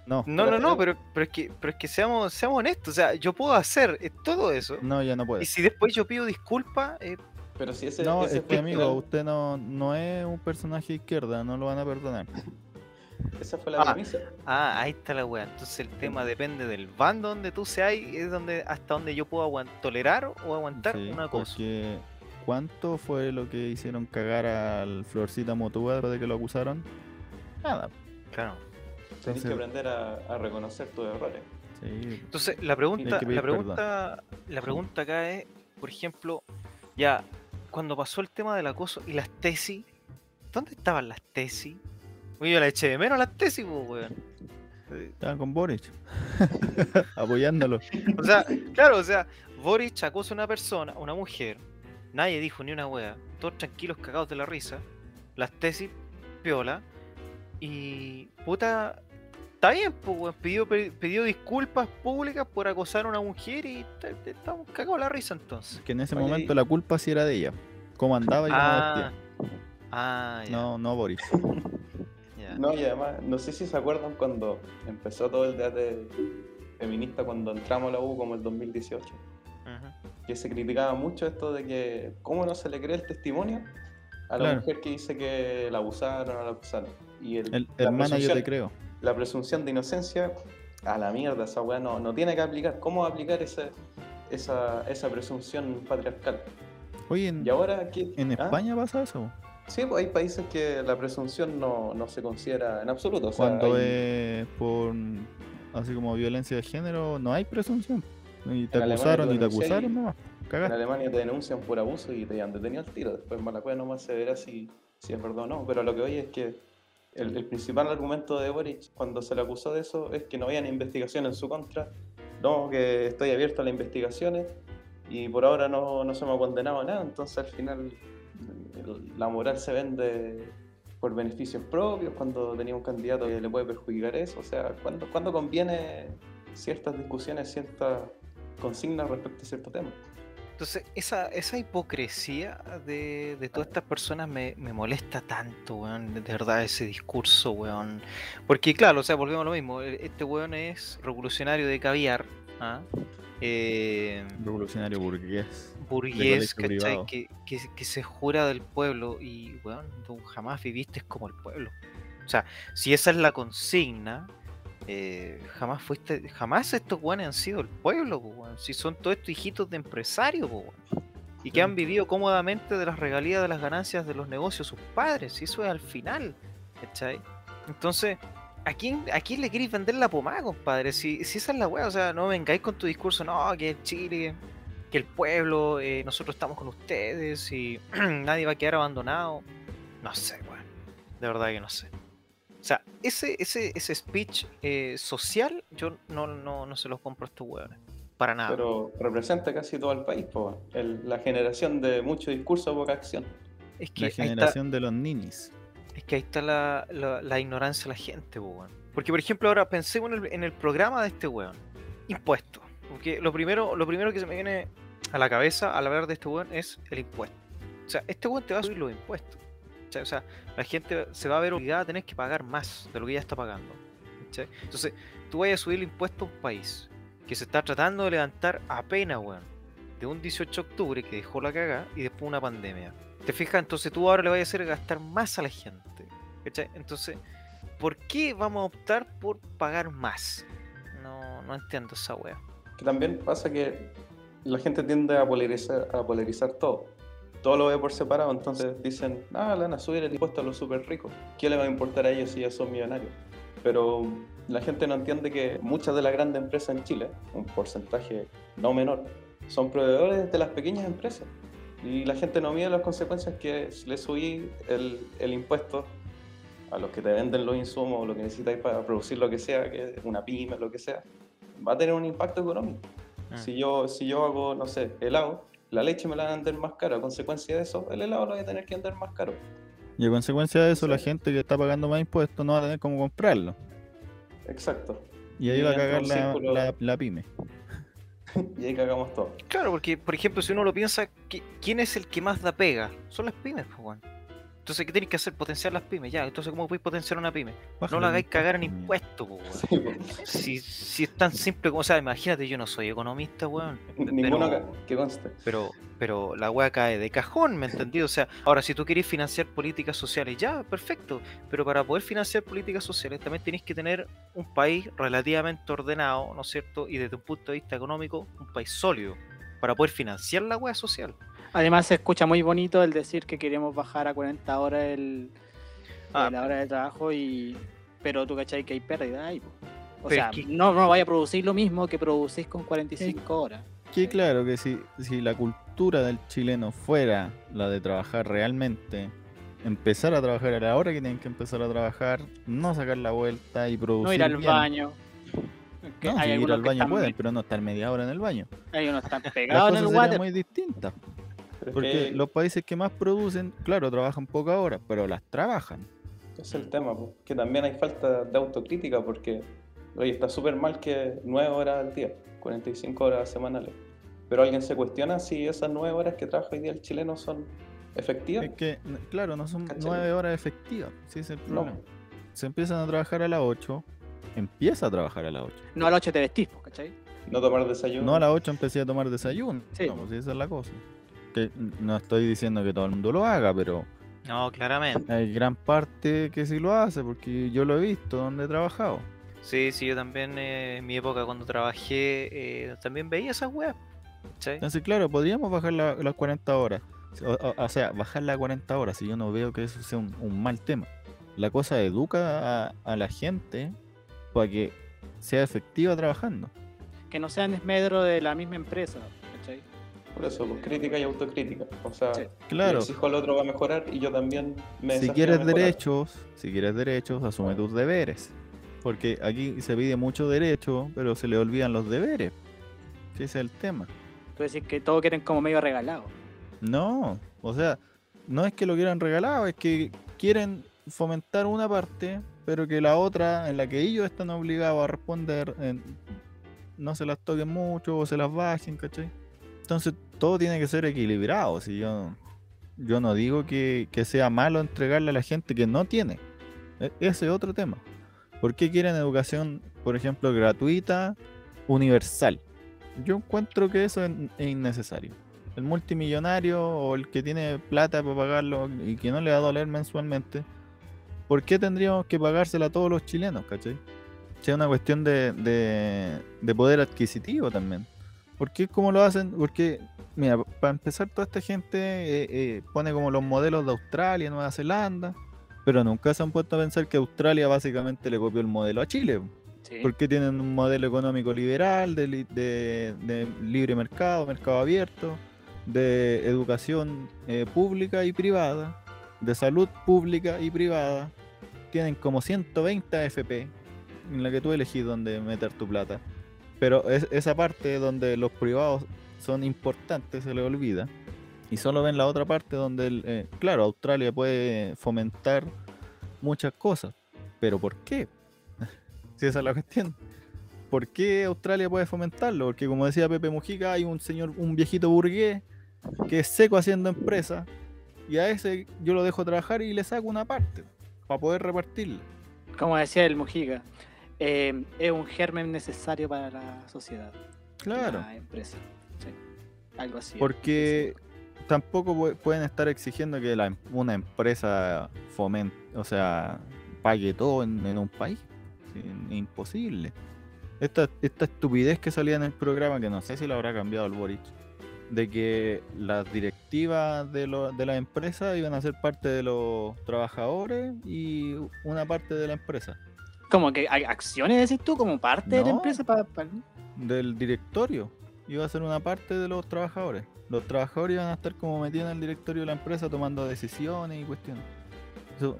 A: No,
B: No, no, no,
D: Pero-
B: pero, es que, pero es que seamos, seamos honestos. O sea, yo puedo hacer eh, todo eso.
A: no, ya no
B: Y
A: puede.
B: si después yo pido disculpas, eh,
D: Pero si ese,
A: No,
D: ese
A: es que amigo,
D: final,
A: usted no, no es un personaje de izquierda, no lo van a perdonar.
D: esa fue la
B: Ah.
D: premisa.
B: ah, ahí está la weá. Entonces el tema depende del bando donde tú seas y es donde hasta donde yo puedo tolerar o aguantar
A: Sí,
B: una cosa.
A: porque ¿cuánto fue lo que hicieron cagar al Florcita Motúa después de que lo acusaron? Nada.
B: Claro.
D: Tienes que aprender a, a reconocer tus errores.
A: Sí,
B: Entonces, la pregunta, la pregunta, la pregunta acá es, por ejemplo, ya, cuando pasó el tema del acoso y las tesis, ¿dónde estaban las tesis? Oye, yo la eché de menos las tesis, pues, weón.
A: Estaban con Boric. Apoyándolo.
B: O sea, claro, o sea, Boric acosa a una persona, a una mujer, nadie dijo ni una wea, todos tranquilos cagados de la risa, las tesis, piola, y puta, está bien, pues, pidió, pidió disculpas públicas por acosar a una mujer y ta- ta- estamos cagados la risa entonces.
A: Que en ese
D: Oye,
A: momento la culpa sí era de ella. Cómo andaba y cómo
B: Ah, ah, ya,
A: No, no Boric.
B: ya.
D: No, y además, no sé si se acuerdan cuando empezó todo el debate feminista, cuando entramos a la U como el 2018,
B: Ujú.
D: que se criticaba mucho esto de que cómo no se le cree el testimonio a la
A: Claro.
D: mujer que dice que la abusaron o la acusaron. Y el,
A: El,
D: presunción-
A: te creo.
D: La presunción de inocencia, a la mierda, esa weá no, no tiene que aplicar. ¿Cómo aplicar ese, esa, esa presunción patriarcal?
A: Oye, en,
D: Y ahora, ¿qué?
A: en
D: ¿Ah?
A: España pasa eso.
D: Sí, pues hay países que la presunción no, no se considera en absoluto. O sea,
A: Cuando
D: hay-
A: es por así como violencia de género, no hay presunción. Y te
D: En
A: acusaron y te acusaron nomás.
D: En. Alemania te denuncian por abuso y te han detenido al tiro. Después Malacuea nomás se verá si, si es verdad o no. Pero lo que oye es que el, principal argumento de Boric cuando se le acusó de eso es que no había investigación en su contra. No, que estoy abierto a las investigaciones y por ahora no, no se me ha condenado a nada. Entonces al final la moral se vende por beneficios propios cuando tenía un candidato que le puede perjudicar eso. O sea, cuando, cuando conviene ciertas discusiones, ciertas consignas respecto a cierto tema.
B: Entonces, esa, esa hipocresía de, de todas estas personas me, me molesta tanto, weón. De verdad, ese discurso, weón. Porque, claro, o sea, volvemos a lo mismo. e- Este weón es revolucionario de caviar, ¿ah? Eh,
A: Revolucionario burgués.
B: burgués, ¿cachai? Que, que, que se jura del pueblo y, weón, tú jamás viviste como el pueblo. O sea, si esa es la consigna, eh, jamás fuiste, jamás estos weones han sido el pueblo. Si son todos estos hijitos de empresarios. Y que han vivido cómodamente de las regalías de las ganancias de los negocios sus padres. Y eso es al final. ¿Cachai? Entonces, ¿a quién, ¿a quién le queréis vender la pomada, compadre? Si, si esa es la weá, o sea, no vengáis con tu discurso, no, que el Chile, que el pueblo, eh, nosotros estamos con ustedes y nadie va a quedar abandonado. No sé, weón. De verdad que no sé. O sea, ese, ese, ese speech eh, social, yo no, no, no se los compro a estos weones. Para nada.
D: Pero representa casi todo el país, po, el- la generación de mucho discurso, poca acción.
B: es que
A: La
B: está-
A: generación de los ninis.
B: Es que ahí está la, la- la ignorancia de la gente, po, weón. Porque, por ejemplo, ahora pensemos en el, en el programa de este weón. Impuestos. Porque lo primero, lo primero que se me viene a la cabeza al hablar de este weón es el impuesto. O sea, este weón te va a subir los impuestos. O sea, la gente se va a ver obligada a tener que pagar más de lo que ya está pagando. Entonces, tú vayas a subir el impuesto a un país que se está tratando de levantar apenas, weón. De un 18 de octubre que dejó la cagada y después una pandemia. ¿Te fijas? Entonces tú ahora le vas a hacer gastar más a la gente. Entonces, ¿por qué vamos a optar por pagar más? No, no entiendo esa wea.
D: Que también pasa que la gente tiende a polarizar, a polarizar todo. Todo lo ve por separado, entonces dicen, ah, le van a subir el impuesto a los súper ricos. ¿Qué le va a importar a ellos si ya son millonarios? Pero la gente no entiende que muchas de las grandes empresas en Chile, un porcentaje no menor, son proveedores de las pequeñas empresas. Y la gente no mide las consecuencias que le subí el, el impuesto a los que te venden los insumos o lo que necesitáis para producir lo que sea, que es una pyme, lo que sea, va a tener un impacto económico.
B: Mm.
D: Si yo, si yo hago, no sé, helado, la leche me la van a vender más caro. A consecuencia de eso, el helado lo voy a tener que vender más caro.
A: Y a consecuencia de eso, la gente que está pagando más impuestos no va a tener cómo comprarlo.
D: Exacto.
A: Y ahí
D: Y
A: va a cagar la, la- la pyme.
D: Y ahí cagamos todo.
B: Claro, porque, por ejemplo, si uno lo piensa, ¿qui- ¿quién es el que más da pega? Son las pymes, pues, weón. Entonces, ¿qué tienes que hacer? Potenciar las pymes, ya. Entonces, ¿cómo podéis potenciar una pyme? No la hagáis cagar en
A: impuesto,
B: impuestos, pues, weón.
D: Sí.
B: Si, si es tan simple como, o sea, imagínate, yo no soy economista, weón.
D: Ninguno
B: pero-
D: que conste.
B: pero, pero la weá cae de cajón, ¿me entendí? O sea, ahora si tú querés financiar políticas sociales, ya, perfecto. Pero para poder financiar políticas sociales también tenés que tener un país relativamente ordenado, ¿no es cierto? Y desde un punto de vista económico, un país sólido. Para poder financiar la weá social.
C: Además se escucha muy bonito el decir que queremos bajar a 40 horas el,
B: Ah,
C: la hora de trabajo y pero tú cachai que hay pérdida ahí. O sea,
B: que-
C: no, no vaya a producir lo mismo que producís con 45 horas.
A: Que claro que si, si la cultura del chileno fuera la de trabajar realmente, empezar a trabajar a la hora que tienen que empezar a trabajar, no sacar la vuelta y producir
C: No ir al
A: bien.
C: baño. Que
A: No,
C: hay
A: si ir al baño pueden, pero no estar media hora en el baño.
C: hay unos están
A: Las
C: pegados en
A: cosas
C: el
A: serían
C: water.
A: muy distintas.
D: Pero es
A: Porque
D: que
A: los países que más producen, claro, trabajan pocas horas, pero las trabajan.
D: ese es el tema, pues, que también hay falta de autocrítica porque, oye, está súper mal que 9 horas al día, 45 horas semanales. Pero alguien se cuestiona si esas 9 horas que trabaja hoy día el chileno son efectivas.
A: Es que, claro, no son
D: ¿Cachai?
A: nueve horas efectivas, sí es el
D: No.
A: problema. Se empiezan a trabajar a las 8, empieza a trabajar a las 8.
C: No a las 8 te vestís, ¿cachai?
D: No tomar desayuno.
A: No a las 8 empecé a tomar desayuno.
C: Sí.
A: No, pues esa es la cosa. Que no estoy diciendo que todo el mundo lo haga, pero
B: No, claramente.
A: hay gran parte que sí lo hace, porque yo lo he visto donde he trabajado.
B: Sí, sí, yo también eh, en mi época cuando trabajé eh, también veía esas weas. ¿cachai?
A: Entonces, claro, podríamos bajar la- las 40 horas. O, o- o sea, bajarla a 40 horas, si yo no veo que eso sea un, un mal tema. La cosa educa a, a la gente para que sea efectiva trabajando.
C: Que no sean desmedro de la misma empresa.
D: Por eso, pues, crítica y autocrítica. O sea,
C: Sí.
A: Claro,
D: exijo al otro va a mejorar y yo también me
A: si quieres derechos, si quieres derechos, asume tus deberes. Porque aquí se pide mucho derecho, pero se le olvidan los deberes. Ese es el tema.
C: Tú decís que todos quieren como medio regalado.
A: No, o sea, no es que lo quieran regalado, es que quieren fomentar una parte, pero que la otra, en la que ellos están obligados a responder, en- no se las toquen mucho o se las bajen, ¿cachai? Entonces todo tiene que ser equilibrado. Si yo, yo no digo que, que sea malo entregarle a la gente que no tiene. E- Ese es otro tema. ¿Por qué quieren educación, por ejemplo, gratuita, universal? Yo encuentro que eso es es innecesario el multimillonario o el que tiene plata para pagarlo y que no le va a doler mensualmente, ¿por qué tendríamos que pagársela a todos los chilenos, cachai? Es una cuestión de- de poder adquisitivo también. Porque cómo lo hacen, porque, mira, para empezar, toda esta gente eh, eh, pone como los modelos de Australia, Nueva Zelanda, pero nunca se han puesto a pensar que Australia básicamente le copió el modelo a Chile.
C: Sí.
A: Porque tienen un modelo económico liberal, de, li- de- de libre mercado, mercado abierto, de educación eh, pública y privada, de salud pública y privada. Tienen como 120 AFP en la que tú elegís dónde meter tu plata. Pero es, esa parte donde los privados son importantes se le olvida. Y solo ven la otra parte donde, eh, claro, Australia puede fomentar muchas cosas. Pero ¿por qué? Si esa es la cuestión. ¿Por qué Australia puede fomentarlo? Porque como decía Pepe Mujica, hay un señor, un viejito burgués que es seco haciendo empresa y a ese yo lo dejo trabajar y le saco una parte para poder repartirla.
C: Como decía el Mujica, eh, es un germen necesario para la sociedad.
A: Claro.
C: La empresa. Sí. Algo así.
A: Porque tampoco pu- pueden estar exigiendo que la em- una empresa fomente, o sea, pague todo en, en un país. Sí, imposible. Esta, esta estupidez que salía en el programa, que no sé si la habrá cambiado el Boric, de que las directivas de, lo- de las empresas iban a ser parte de los trabajadores y una parte de la empresa,
C: Como que hay acciones, decís tú, como parte de la empresa para.
A: del directorio. Iba a ser una parte de los trabajadores. Los trabajadores iban a estar como metidos en el directorio de la empresa tomando decisiones y cuestiones. Eso,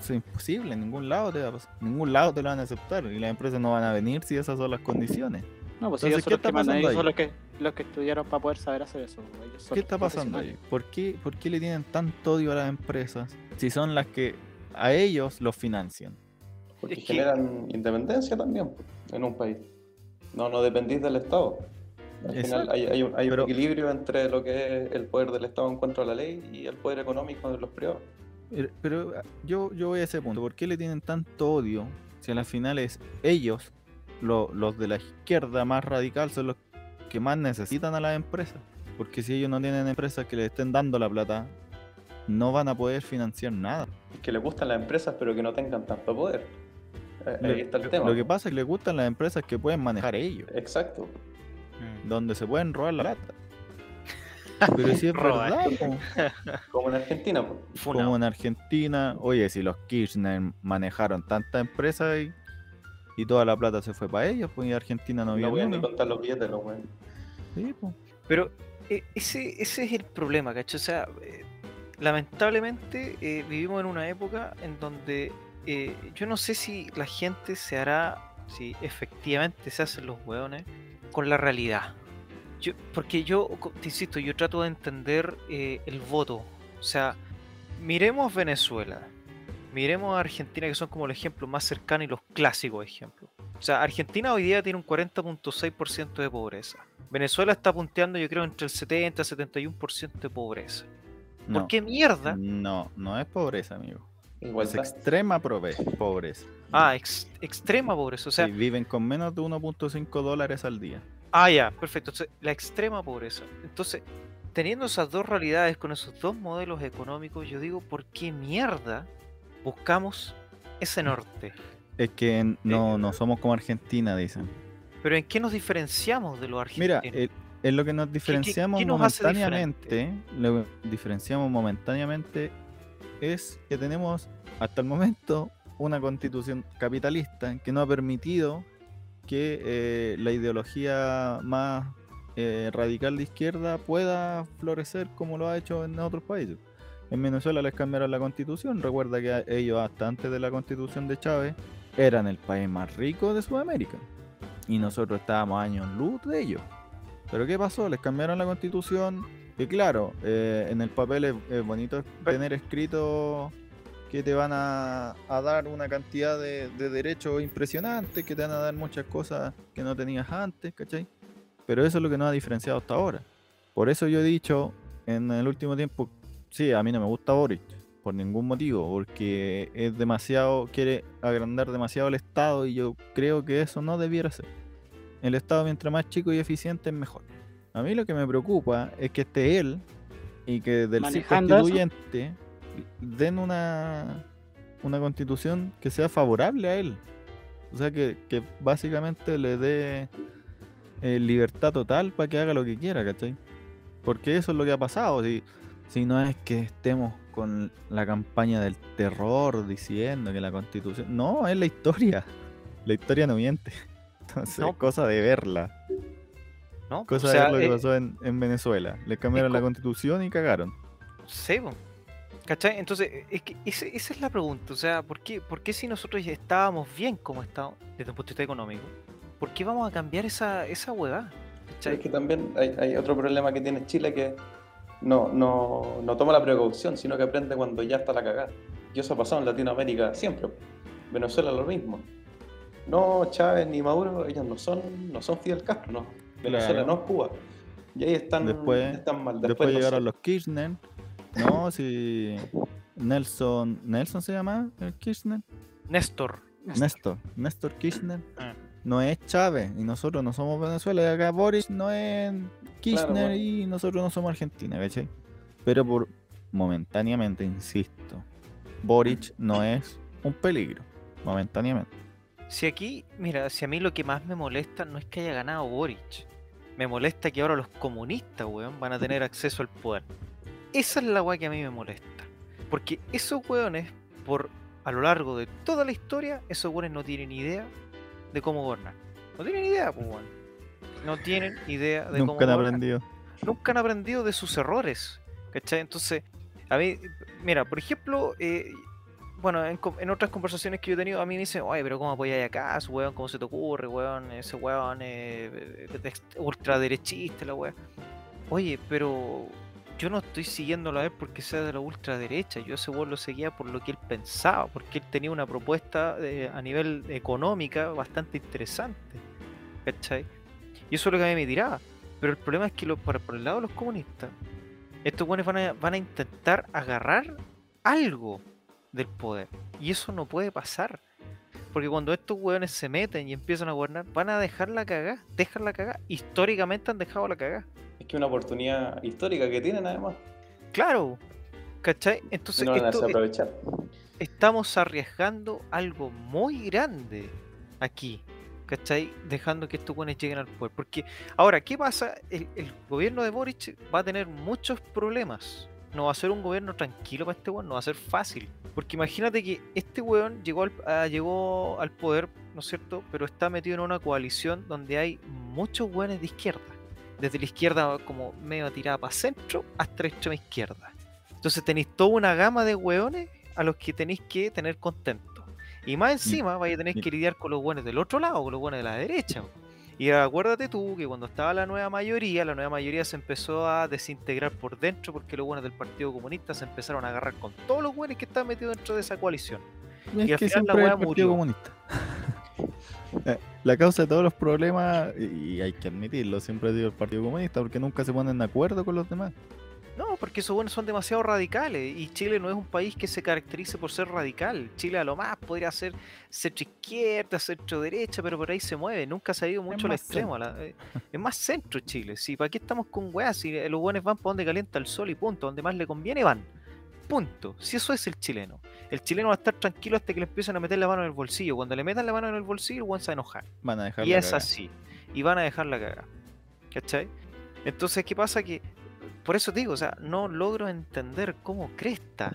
A: eso es imposible, en ningún lado te va a pasar. En ningún lado te lo van a aceptar y las empresas no van a venir si esas son las condiciones.
C: No, pues
A: Entonces,
C: ellos son
A: ¿qué
C: los
A: está
C: que ellos son
A: ahí?
C: los que, los que estudiaron para poder saber hacer eso. ellos son
A: ¿Qué está pasando ahí? ¿Por qué, ¿Por qué le tienen tanto odio a las empresas si son las que a ellos los financian?
D: Porque
B: Es que-
D: generan independencia también en un país. No, no dependís del Estado. Al final hay, hay un, hay un equilibrio entre lo que es el poder del Estado en contra de la ley y el poder económico de los privados.
A: Pero, pero, ah, yo, yo voy a ese punto. ¿Por qué le tienen tanto odio si a las finales ellos, lo- los de la izquierda más radical, son los que más necesitan a las empresas? Porque si ellos no tienen empresas que les estén dando la plata, no van a poder financiar nada.
D: Que les gustan las empresas pero que no tengan tanto poder. Eh,
A: Lo-
D: Ahí está el
A: lo-
D: tema.
A: Lo que pasa es que les gustan las empresas que pueden manejar ellos,
D: Exacto.
A: donde se pueden robar la plata. Pero si es
B: Robar.
A: verdad.
D: Como en Argentina. pues.
A: Como en Argentina, oye, si los Kirchner manejaron tantas empresas y, y toda la plata se fue para ellos, pues y Argentina no
D: No
A: vio
D: voy a
A: ni
D: contar los billetes, los weones.
A: Sí, pues.
B: Pero eh, ese, ese es el problema, ¿cachai? O sea, eh, lamentablemente eh, vivimos en una época en donde eh, yo no sé si la gente se hará, si efectivamente se hacen los hueones con la realidad. Yo, porque yo, te insisto, yo trato de entender eh, el voto. O sea, miremos Venezuela, miremos a Argentina, que son como el ejemplo más cercano y los clásicos ejemplos. O sea, Argentina hoy día tiene un 40.6% de pobreza. Venezuela está punteando, yo creo, entre el 70 y 71% de pobreza. ¿Por qué mierda?
A: no, no es pobreza, amigo. Es
D: Igualdad.
A: extrema pobreza.
B: Ah, ex- extrema pobreza. O sea,
A: Sí, viven con menos de 1.5 dólares al día.
B: ah, ya, perfecto. Entonces, la extrema pobreza. Entonces, teniendo esas dos realidades con esos dos modelos económicos, yo digo, ¿por qué mierda buscamos ese norte?
A: Es que n- no, no somos como Argentina, dicen.
B: Pero ¿en qué nos diferenciamos de los
A: Mira,
B: argentinos?
A: el- en lo que nos diferenciamos
B: qué nos hace
A: momentáneamente, lo que diferenciamos momentáneamente es que tenemos hasta el momento una constitución capitalista que no ha permitido que eh, la ideología más eh, radical de izquierda pueda florecer como lo ha hecho en otros países. En Venezuela les cambiaron la constitución. Recuerda que ellos hasta antes de la constitución de Chávez eran el país más rico de Sudamérica. Y nosotros estábamos años luz de ellos. Pero ¿qué pasó? Les cambiaron la constitución. Y claro, eh, en el papel es, es bonito tener escrito que te van a, a dar una cantidad de, de derechos impresionantes, que te van a dar muchas cosas que no tenías antes, ¿cachai? Pero eso es lo que nos ha diferenciado hasta ahora. Por eso yo he dicho en el último tiempo, sí, a mí no me gusta Boric, por ningún motivo, porque es demasiado, quiere agrandar demasiado el Estado y yo creo que eso no debiera ser. El Estado mientras más chico y eficiente es mejor. A mí lo que me preocupa es que esté él y que del constituyente den una, una constitución que sea favorable a él. O sea, que, que básicamente le dé eh, libertad total para que haga lo que quiera, ¿cachai? Porque eso es lo que ha pasado. Si, si no es que estemos con la campaña del terror diciendo que la constitución. No, es la historia. La historia no miente. Entonces,
B: No.
A: es cosa de verla.
B: ¿No?
A: Cosa
B: O sea,
A: de lo que
B: eh,
A: pasó en, en Venezuela. Le cambiaron la
B: co-
A: constitución y cagaron.
B: Sí, po. ¿Cachai? Entonces, eh, es que ese- esa es la pregunta. O sea, ¿por qué, ¿por qué si nosotros ya estábamos bien como estábamos desde un punto de vista económico? ¿Por qué vamos a cambiar esa, esa
D: es que también hay, hay otro problema que tiene Chile que no, no, no toma la precaución, sino que aprende cuando ya está la cagada. Y eso ha pasado en Latinoamérica siempre. Venezuela lo mismo. No, Chávez ni Maduro, ellos no son, no son Fidel Castro, no. Venezuela
A: Claro.
D: no es Cuba. Y ahí están,
A: Después-
D: están mal.
A: Después,
D: no
A: llegaron
D: sé.
A: los Kirchner. No, si. Nelson. ¿Nelson se llama el Kirchner?
B: Néstor.
A: Néstor. Néstor Kirchner.
B: Ah.
A: No es Chávez. Y nosotros no somos Venezuela. Y acá Boris no es Kirchner.
D: bueno.
A: Y nosotros no somos Argentina, ¿cachai? Pero por momentáneamente, insisto. Boric no es un peligro. Momentáneamente.
B: Si aquí, mira, si a mí lo que más me molesta no es que haya ganado Boric. Me molesta que ahora los comunistas, weón, van a tener acceso al poder. Esa es la weá que a mí me molesta. Porque esos weones, por a lo largo de toda la historia, esos weones no tienen idea de cómo gobernar. No tienen idea, pues, weón. No tienen idea de cómo
A: Nunca han
B: gobernar.
A: aprendido.
B: nunca han aprendido de sus errores. ¿Cachai? Entonces, a mí, mira, por ejemplo, eh, bueno, en, en otras conversaciones que yo he tenido, a mí me dicen, oye, pero ¿cómo apoyáis acá, su weón? ¿Cómo se te ocurre, weón? Ese weón eh, ultraderechista, la weón. Oye, pero yo no estoy siguiéndolo a él porque sea de la ultraderecha. Yo ese weón lo seguía por lo que él pensaba, porque él tenía una propuesta eh, a nivel económica bastante interesante. ¿Cachai? Y eso es lo que a mí me tiraba. Pero el problema es que lo- por, por el lado de los comunistas, estos buenos van a, van a intentar agarrar algo del poder. Y eso no puede pasar. Porque cuando estos hueones se meten y empiezan a gobernar, van a dejar la cagá, dejan la cagá. Históricamente han dejado la cagá.
D: Es que una oportunidad histórica que tienen además.
B: Claro. ¿Cachai? Entonces
D: no
B: esto-
D: aprovechar.
B: estamos arriesgando algo muy grande aquí. ¿Cachai? Dejando que estos buenos lleguen al poder. Porque ahora, ¿qué pasa? El, el gobierno de Boric va a tener muchos problemas. No va a ser un gobierno tranquilo para este weón, no va a ser fácil. Porque imagínate que este weón llegó al, ah, llegó al poder, ¿no es cierto? Pero está metido en una coalición donde hay muchos weones de izquierda. Desde la izquierda como medio tirada para centro hasta la extrema izquierda. Entonces tenéis toda una gama de weones a los que tenéis que tener contentos. Y más encima vais a tener que lidiar con los buenos del otro lado, con los buenos de la derecha. Y acuérdate tú que cuando estaba la nueva mayoría, la nueva mayoría se empezó a desintegrar por dentro porque los buenos del Partido Comunista se empezaron a agarrar con todos los buenos que estaban metidos dentro de esa coalición.
A: Es
B: Y al
A: que
B: final la
A: Partido
B: murió.
A: Comunista. Eh, La causa de todos los problemas, y y hay que admitirlo, siempre ha sido el Partido Comunista, porque nunca se ponen de acuerdo con los demás.
B: No, porque esos buenos son demasiado radicales y Chile no es un país que se caracterice por ser radical. Chile a lo más podría ser centro izquierda, centro derecha, pero por ahí se mueve. Nunca se ha ido mucho al extremo. la- eh, es más centro Chile. Si para qué estamos con weas, si eh, los buenos van para donde calienta el sol y punto, donde más le conviene van. Punto. Si eso es el chileno. El chileno va a estar tranquilo hasta que le empiecen a meter la mano en el bolsillo. Cuando le metan la mano en el bolsillo, el weón se va a enojar.
A: Van a dejar
B: Y
A: la
B: es así. Y van a dejar la cagada. ¿Cachai? Entonces, ¿qué pasa? Que, por eso te digo, o sea, no logro entender cómo cresta.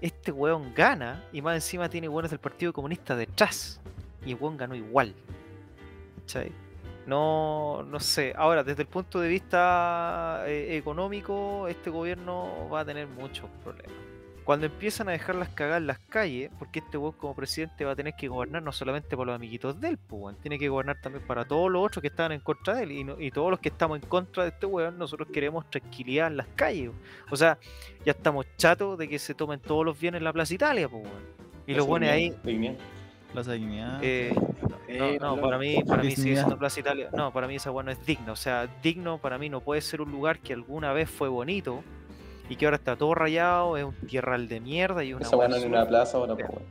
B: Este weón gana y más encima tiene weones del Partido Comunista detrás. Y el weón ganó igual. No, no sé. Ahora, desde el punto de vista eh, económico, este gobierno va a tener muchos problemas. Cuando empiezan a dejarlas cagar en las calles, porque este weón como presidente va a tener que gobernar no solamente por los amiguitos de él, pues, weón, tiene que gobernar también para todos los otros que estaban en contra de él. Y, no- y todos los que estamos en contra de este weón, nosotros queremos tranquilidad en las calles. O sea, ya estamos chatos de que se tomen todos los bienes en la Plaza Italia, pues, weón. Y los buenos ahí,
D: Dignidad.
A: Plaza Dignidad.
B: eh,
C: Eh,
B: no, no, para mí, para mí sigue siendo Plaza Italia. No, para mí esa weá no es digno. O sea, digno para mí no puede ser un lugar que alguna vez fue bonito y que ahora está todo rayado, es un tierral de mierda y una
D: Esa buena en una plaza ahora, pues, weón.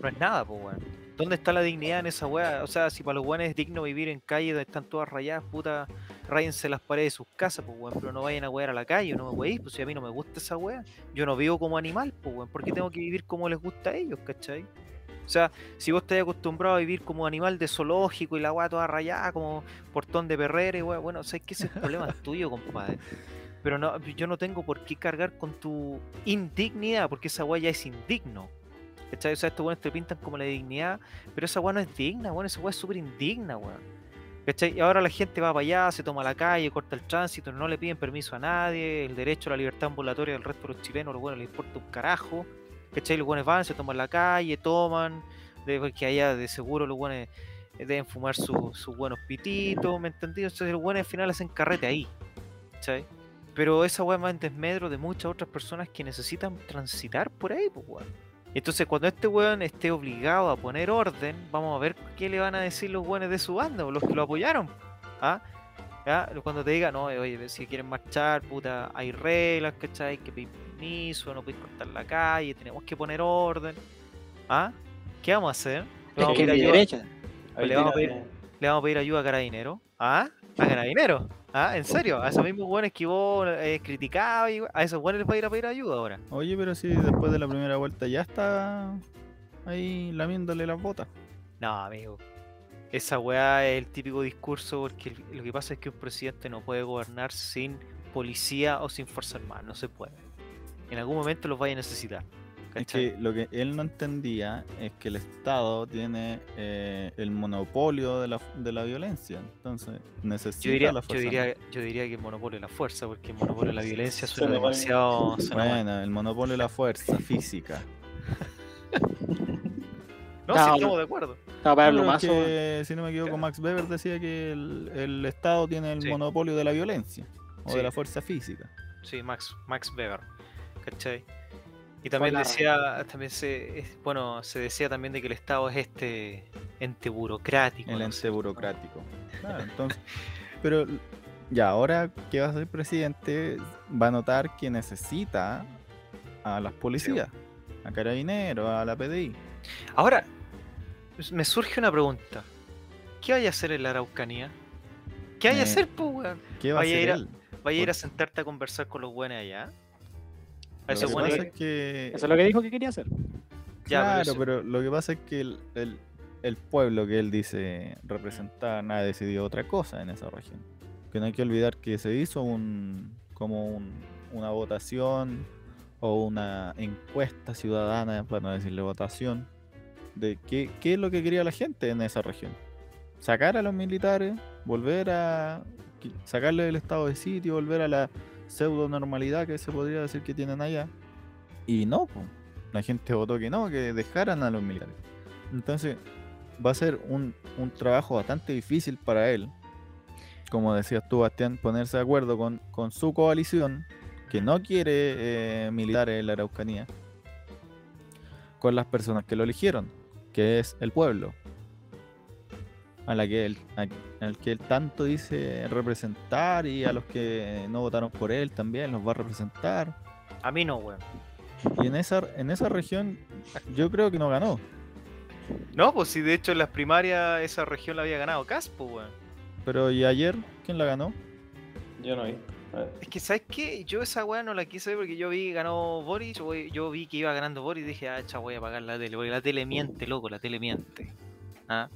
B: No es nada, pues weón. ¿Dónde está la dignidad en esa weá? O sea, si para los weones es digno vivir en calles donde están todas rayadas, puta, rayense las paredes de sus casas, pues weón, pero no vayan a wear a la calle, no me weéis, pues si a mí no me gusta esa weá, yo no vivo como animal, pues weón, ¿por qué tengo que vivir como les gusta a ellos, cachai? O sea, si vos estás acostumbrado a vivir como animal de zoológico y la weá toda rayada, como portón de perrera, weá, bueno, que ese es el problema tuyo, compadre. Pero no, yo no tengo por qué cargar con tu indignidad, porque esa weá ya es indigno. ¿Cachai? O sea, estos weones te pintan como la dignidad, pero esa weá no es digna, weón, esa weá es súper indigna, weón. ¿Cachai? Y ahora la gente va para allá, se toma la calle, corta el tránsito, no le piden permiso a nadie, el derecho a la libertad ambulatoria del resto de los chilenos, los buenos les importa un carajo. ¿Cachai? Los buenos van, se toman la calle, toman, porque allá de seguro los buenos deben fumar su- sus buenos pititos, ¿me entendí? Entonces los buenos al final hacen carrete ahí, ¿cachai? Pero esa weá más en desmedro de muchas otras personas que necesitan transitar por ahí, pues weón. Entonces cuando este weón esté obligado a poner orden, vamos a ver qué le van a decir los weones de su banda, los que lo apoyaron. ¿Ah? ¿Ya? Cuando te digan, no, oye, si quieren marchar, puta, hay reglas, ¿cachai? Hay que pedir permiso, no podéis cortar la calle, tenemos que poner orden. ¿Ah? ¿Qué vamos a hacer? ¿Le vamos a pedir ayuda,
C: derecha.
B: Le vamos a
D: tiene-
B: le vamos a pedir ayuda a Carabinero? ¿Ah? ¿A Carabinero? ¿Ah? ¿En serio? ¿A esos mismos buenos que vos eh, criticabas? y- ¿A esos buenos les va a ir a pedir ayuda ahora?
A: Oye, pero si después de la primera vuelta ya está ahí lamiéndole las botas.
B: No, amigo. Esa weá es el típico discurso porque lo que pasa es que un presidente no puede gobernar sin policía o sin fuerza armada. No se puede. En algún momento los vaya a necesitar.
A: Es que lo que él no entendía es que el Estado tiene eh, el monopolio de la, de la violencia. Entonces necesita
B: Yo diría,
A: la
B: yo,
A: fuerza.
B: diría, yo diría que el monopolio de la fuerza, porque el monopolio de la violencia suena demasiado. suena mal.
A: Bueno, el monopolio de la fuerza física.
B: No,
C: No,
B: sí,
C: no.
B: estamos de acuerdo.
C: No,
A: que, si no me equivoco, Max Weber decía que el, el Estado tiene el
B: Sí.
A: monopolio de la violencia o
B: Sí.
A: de la fuerza física.
B: Sí, Max, Max Weber. ¿Cachai? Y también decía, también se, es- bueno, se decía también de que el Estado es este ente burocrático.
A: El
B: no
A: ente
B: sé.
A: burocrático. Claro, entonces, pero ya ahora que va a ser presidente, va a notar que necesita a las policías, a carabineros, a la PDI.
B: Ahora, me surge una pregunta. ¿Qué vaya a hacer en la Araucanía? ¿Qué vaya a
A: Eh,
B: hacer, pues, weón?
A: ¿Qué va a
B: Vaya a
A: hacer
B: ir a-
A: él?
B: ¿Vaya a ir a sentarte a conversar con los buenos allá? A
A: Lo que pasa es que
C: Eso es lo que dijo que quería hacer.
B: Ya,
A: claro,
B: eso-
A: pero lo que pasa es que el, el- el pueblo que él dice representar ha decidido otra cosa en esa región. Que no hay que olvidar que se hizo un como un- una votación o una encuesta ciudadana, para no decirle votación, de qué, qué es lo que quería la gente en esa región. Sacar a los militares, volver a sacarle del estado de sitio, volver a la pseudo normalidad que se podría decir que tienen allá. Y no, la gente votó que no, que dejaran a los militares. Entonces, va a ser un, un trabajo bastante difícil para él, como decías tú, Bastián, ponerse de acuerdo con, con su coalición, que no quiere eh, militares en la Araucanía, con las personas que lo eligieron, que es el pueblo, a la que él, a- al que él tanto dice representar y a los que no votaron por él también los va a representar.
B: A mí no, weón.
A: Y en esa, en esa región yo creo que no ganó.
B: No, pues si de hecho en las primarias esa región la había ganado Caspo, weón.
A: Pero ¿y ayer quién la ganó?
D: Yo no vi.
B: Es que, ¿sabes qué? Yo esa weá no la quise ver porque yo vi que ganó Boris, yo, yo vi que iba ganando Boris y dije, ah, cha, voy a apagar la tele, porque la tele miente, loco, la tele miente. ¿Ah?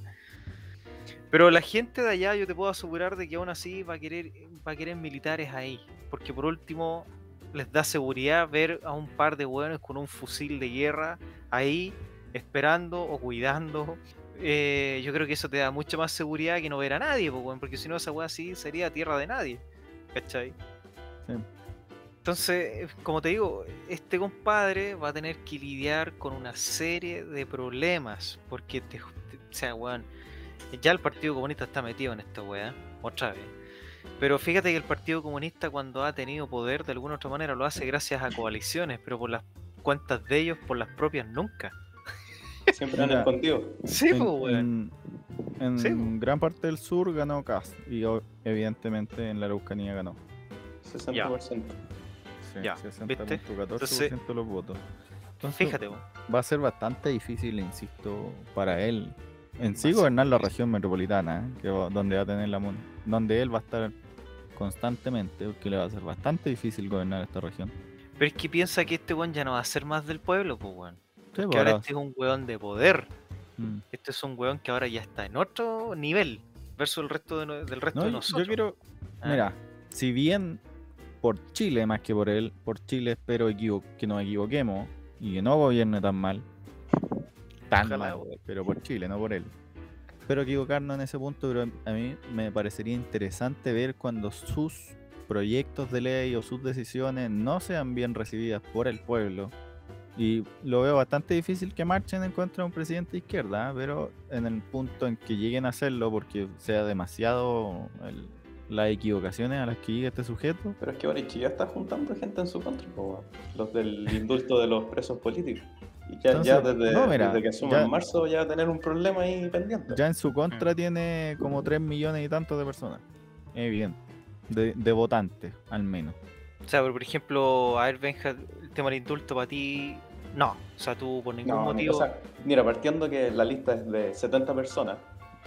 B: Pero la gente de allá, yo te puedo asegurar de que aún así va a querer, va a querer militares ahí. Porque por último, les da seguridad ver a un par de hueones con un fusil de guerra ahí, esperando o cuidando. Eh, yo creo que eso te da mucha más seguridad que no ver a nadie, porque si no esa weá así sería tierra de nadie. ¿Cachai?
A: Sí.
B: Entonces, como te digo, este compadre va a tener que lidiar con una serie de problemas. Porque, te, te- o sea, weón, ya el Partido Comunista está metido en esta weá, otra vez. Pero fíjate que el Partido Comunista cuando ha tenido poder de alguna otra manera lo hace gracias a coaliciones, pero por las cuentas de ellos, por las propias nunca.
D: Siempre han escondido.
B: Sí, pues, weón.
A: en- en
B: Sí, po.
A: gran parte del sur ganó Cas y evidentemente en la Araucanía ganó.
D: 60%.
A: Sí,
B: Ya,
A: 60.14% de los votos. Entonces,
B: Fíjate, weón.
A: va a ser bastante difícil, insisto, para él en sí gobernar la región metropolitana, ¿eh? que va- donde va a tener la donde él va a estar constantemente, porque le va a ser bastante difícil gobernar esta región.
B: Pero es que piensa que este weón ya no va a ser más del pueblo, pues weón.
A: Sí,
B: Que
A: pues,
B: ahora este es un weón de poder.
A: mm.
B: Este es un weón que ahora ya está en otro nivel versus el resto de no- del resto
A: No,
B: de nosotros.
A: yo quiero,
B: Ah,
A: mira, si bien por Chile más que por él, por Chile espero que nos equivoquemos y que no gobierne tan mal, tan
B: Ojalá,
A: mal,
B: weón.
A: pero por Chile, no por él. Espero equivocarnos en ese punto, pero a mí me parecería interesante ver cuando sus proyectos de ley o sus decisiones no sean bien recibidas por el pueblo. Y lo veo bastante difícil que marchen en contra de un presidente de izquierda, ¿eh? pero en el punto en que lleguen a hacerlo porque sea demasiado el- las equivocaciones a las que llega este sujeto,
D: Pero es que Boric ya está juntando gente en su contra, los del indulto de los presos políticos. Y ya, ya
A: Entonces,
D: desde,
A: no, mira,
D: desde que asuma
A: ya-
D: en marzo ya va a tener un problema ahí pendiente.
A: ya en su contra
B: Mm.
A: tiene como 3 millones y tantos de personas. Evidente. De, de votantes, al menos.
B: O sea, pero, por ejemplo, a ver, Benja, el tema del indulto para ti, no. O sea, tú por ningún
D: No,
B: motivo.
D: o sea, mira, partiendo que la lista es de 70 personas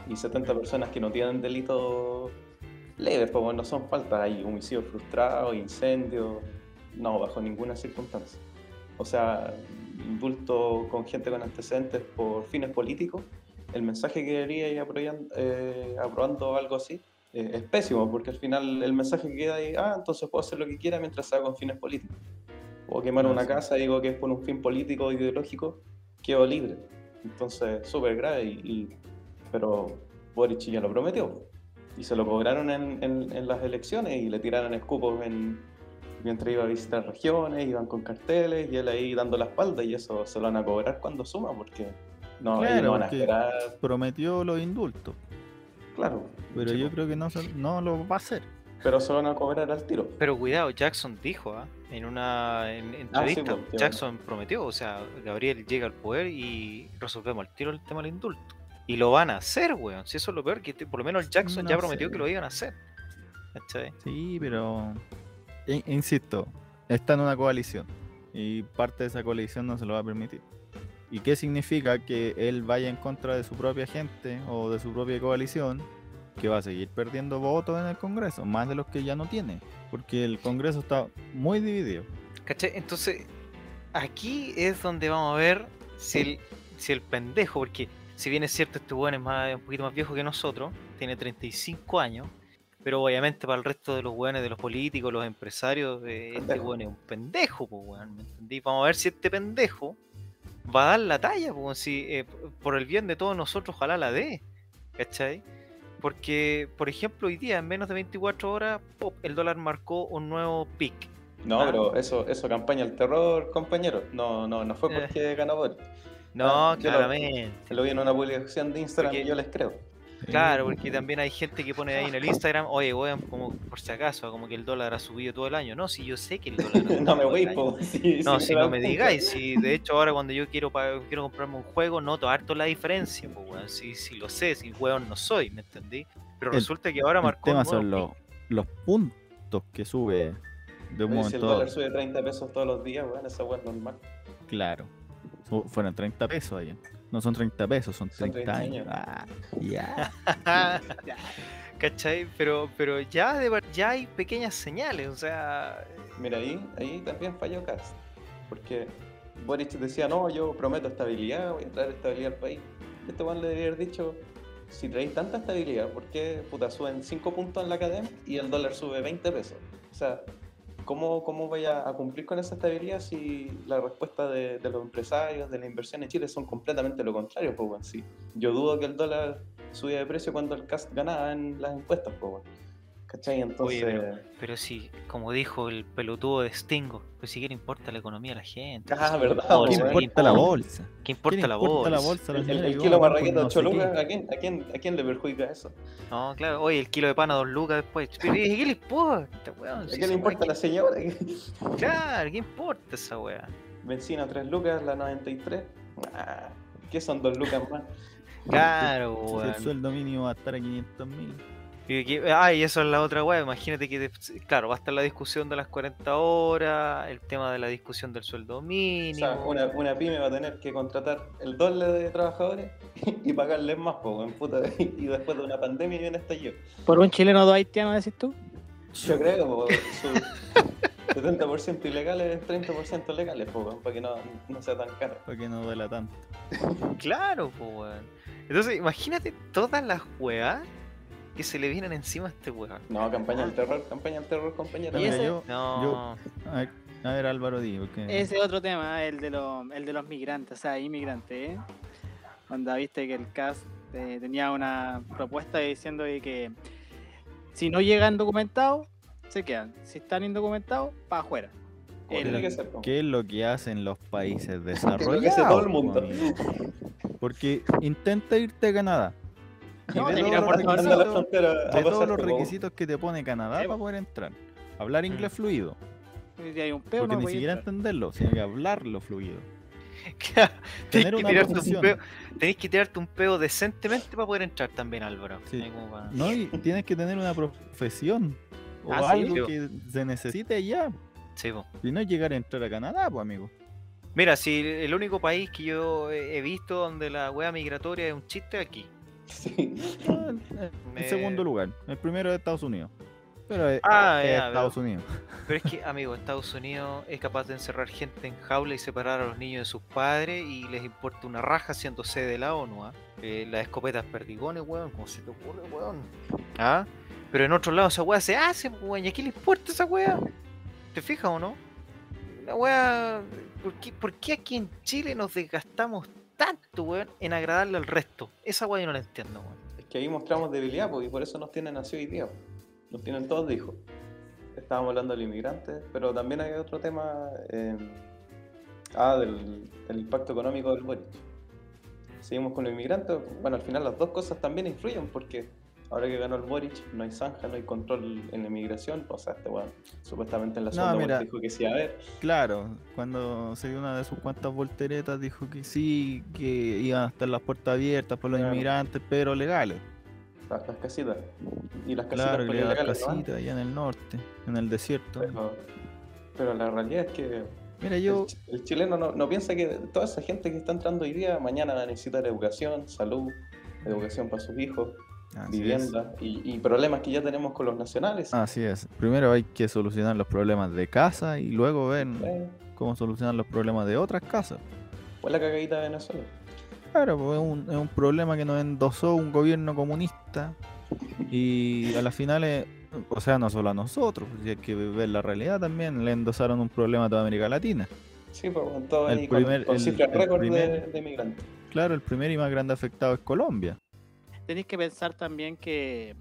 D: y 70 personas que no tienen delitos leves, pues no son faltas, hay homicidios frustrados, incendios, no, bajo ninguna circunstancia. O sea, indulto con gente con antecedentes por fines políticos, el mensaje que debería ir aproyan- eh, aprobando algo así eh, es pésimo, porque al final el mensaje que queda ahí, ah, entonces puedo hacer lo que quiera mientras sea con fines políticos. O quemar una
A: sí.
D: casa, digo que es por un fin político o ideológico, quedo libre. Entonces, súper grave, y, y- pero Boric ya lo prometió. Y se lo cobraron en, en- en las elecciones y le tiraron escupos en, mientras iba a visitar regiones, iban con carteles y él ahí dando la espalda y eso se lo van a cobrar cuando suma porque no,
A: Claro,
D: no van a esperar,
A: Prometió los indultos,
D: claro.
A: pero yo creo que no, no lo va a hacer.
D: Pero se lo van a cobrar al tiro.
B: Pero cuidado, Jackson dijo ¿ah? en una en-
D: Ah, sí,
B: entrevista,
D: pues,
B: Jackson prometió, o sea, Gabriel llega al poder y resolvemos el tiro el tema del indulto. Y lo van a hacer, weón. Si eso es lo peor, que por lo menos Jackson ya prometió
A: sé.
B: que lo iban a hacer. ¿Cachai?
A: Sí, pero. In- Insisto, está en una coalición. Y parte de esa coalición no se lo va a permitir. ¿Y qué significa que él vaya en contra de su propia gente o de su propia coalición? Que va a seguir perdiendo votos en el Congreso, más de los que ya no tiene. Porque el Congreso está muy dividido.
B: ¿Cachai? Entonces, aquí es donde vamos a ver si el, si el pendejo, porque si bien es cierto, este weón es más, un poquito más viejo que nosotros, tiene 35 años, pero obviamente para el resto de los weones, de los políticos, los empresarios, eh, este weón es un pendejo, pues weón, ¿me entendí? Vamos a ver si este pendejo va a dar la talla, pues, si, eh, por el bien de todos nosotros, ojalá la dé, ¿cachai? Porque, por ejemplo, hoy día, en menos de 24 horas, pop, el dólar marcó un nuevo pic.
D: No,
B: Ah.
D: pero eso, eso campaña el terror, compañero. No, no, no fue
B: Eh.
D: porque ganó Boric.
B: No,
D: Ah, yo lo-
B: claramente.
D: Lo vi en una publicación de Instagram
B: Porque-
D: y yo les creo.
B: Claro, porque también hay gente que pone ahí en el Instagram, oye, weón, como por si acaso, como que el dólar ha subido todo el año. No, si yo sé que el dólar ha subido
D: no me voy,
B: el.
D: Sí,
B: No,
D: sí,
B: si no me digáis, si de hecho ahora cuando yo quiero quiero comprarme un juego, noto harto la diferencia, pues weón, si, si lo sé, si weón no soy, ¿me entendí? Pero
A: El-
B: resulta que ahora
A: El
B: marcó
A: tema
B: un nuevo
A: son los, puntos que sube de un
D: si el dólar sube 30 pesos todos los días, bueno, esa weá es normal.
A: Claro. Fueron 30 pesos allá. No son 30 pesos, son
D: Son
A: 30,
D: 30
A: años.
D: años.
A: Ah, ya.
B: ¿Cachai? Pero, pero ya, de, ya hay pequeñas señales, o sea,
D: Mira, ahí, ahí también falló Cast. Porque Boric decía, no, yo prometo estabilidad, voy a traer estabilidad al país. Este weón le debería haber dicho, si traéis tanta estabilidad, ¿por qué puta, suben 5 puntos en la cadena y el dólar sube 20 pesos? O sea, ¿cómo, cómo voy a, cumplir con esa estabilidad si la respuesta de, los empresarios, de la inversión en Chile son completamente lo contrario? Pues, weón? Sí. Yo dudo que el dólar subía de precio cuando el CAST ganaba en las encuestas, pues. ¿Cachai? Entonces...
B: pero- pero sí, como dijo el pelotudo de Stingo, pues si que le importa la economía a la gente.
D: Ah,
B: pues,
D: verdad,
A: ¿Qué
D: weón.
B: ¿qué
A: importa la
B: importa?
A: bolsa?
B: ¿Qué
A: ¿Qué
B: importa
A: le
B: la
A: importa
B: bolsa?
A: la bolsa? a la
D: El, el
A: que
D: kilo marraqueta
A: no
D: 8
A: sé
D: lucas,
A: qué?
D: ¿a quién, a, quién, ¿a quién le perjudica eso?
B: No, claro, oye, el kilo de pan a dos lucas después. Pero, ¿y ¿Qué le importa, weón?
D: ¿A
B: Si
D: quién le
B: esa
D: importa a la señora?
B: Claro, ¿qué importa esa weá?
D: Benzina 3 lucas, la 93. Ah, ¿Qué son 2 lucas más?
B: Claro,
A: Si
B: weón.
A: el sueldo mínimo va a estar a 500 mil.
B: Y que- ah, y eso es la otra weá. Imagínate que, claro, va a estar la discusión de las 40 horas, el tema de la discusión del sueldo
D: O
B: mínimo.
D: sea, una, una pyme va a tener que contratar el doble de trabajadores y pagarles más, po, en puta. Y después de una pandemia viene estallido.
C: Por un chileno dos haitianos, decís tú.
D: Yo creo, po, su- 70% ilegales, 30% legales, po, weón, para que no, no sea tan caro.
A: Para que no duela tanto.
B: Claro, pues, weón. Entonces, imagínate todas las weas que se le vienen encima a este weón.
D: No, campaña del terror, campaña del terror, compañero.
C: Y ese-
A: yo-
B: No,
A: yo- a, ver, a ver, Álvaro, di, porque
C: Ese otro tema, el de los, el de los migrantes, o sea, inmigrantes, ¿eh? Cuando viste que el CAS eh, tenía una propuesta diciendo que si no llegan documentados, se quedan. Si están indocumentados, para afuera. El-
D: que ser.
A: ¿qué es lo que hacen los países
D: que hace
A: desarrollados?
D: todo el mundo.
A: Porque intenta irte a Canadá.
C: No,
A: todos los requisitos- de todos los requisitos que te pone Canadá para
C: po.
A: poder entrar. Hablar inglés fluido.
C: Si hay un peo,
A: Porque
C: no
A: ni siquiera
C: entrar.
A: entenderlo, sino que hablarlo fluido. Tener
B: que,
A: una
B: un peo, tenés que tirarte un peo decentemente para poder entrar también, Álvaro.
A: Sí.
B: Para-
A: No, y tienes que tener una profesión. O
C: Ah, ¿sí?
A: algo que se necesite allá.
B: Sí, po.
A: Y no llegar a entrar a Canadá, pues amigo.
B: Mira, si el único país que yo he he visto donde la wea migratoria es un chiste es aquí.
D: Sí.
A: En
B: Me-
A: segundo lugar. El primero es Estados Unidos. Pero es,
B: Ah,
A: es
B: ya,
A: Estados Unidos.
B: Pero es que, amigo, Estados Unidos es capaz de encerrar gente en jaula y separar a los niños de sus padres y les importa una raja siendo sede de la ONU, ¿ah? Eh, las escopetas perdigones, weón, ¿cómo se te ocurre, weón? ¿Ah? Pero en otro lado esa weá se hace, pues, weón, ¿y a quién le importa esa weá? ¿Te fijas o no? La weá... ¿por qué, por qué aquí en Chile nos desgastamos tanto, weón, en agradarle al resto? Esa weá yo no la entiendo, weón.
D: Es que ahí mostramos debilidad, y por eso nos tienen así hoy día. Nos tienen todos de hijos. Estábamos hablando del inmigrante, pero también hay otro tema. eh, ah, del, del impacto económico del Boric. Seguimos con los inmigrantes. Bueno, al final las dos cosas también influyen, porque ahora que ganó el Boric, no hay zanja, no hay control en la inmigración. O sea, este weón, supuestamente en la
A: No,
D: segunda vuelta dijo que sí, a ver.
A: Claro, cuando se dio una de sus cuantas volteretas dijo que sí, que iban a estar las puertas abiertas para los
D: Claro.
A: inmigrantes, pero legales.
D: Las, las casitas. Y las casitas
A: Claro, que las casitas allá en el norte, en el desierto.
D: Pero, pero la realidad es que
A: Mira, yo,
D: el chileno no, no piensa que toda esa gente que está entrando hoy día mañana va a necesitar educación, salud, educación para sus hijos,
A: así es.
D: vivienda y, y problemas que ya tenemos con los nacionales.
A: Así es. Primero hay que solucionar los problemas de casa y luego ver cómo solucionar los problemas de otras casas.
D: fue la cagadita de Venezuela.
A: Claro, pues es un, es un problema que nos endosó un gobierno comunista y a las finales, o sea, no solo a nosotros, si hay que ver la realidad también, le endosaron un problema a toda América Latina.
D: Sí, pues con todo
A: El
D: con-
A: primer-
D: con,
A: el-
D: récord de, de migrantes.
A: Claro, el primer y más grande afectado es Colombia.
C: Tenéis que pensar también que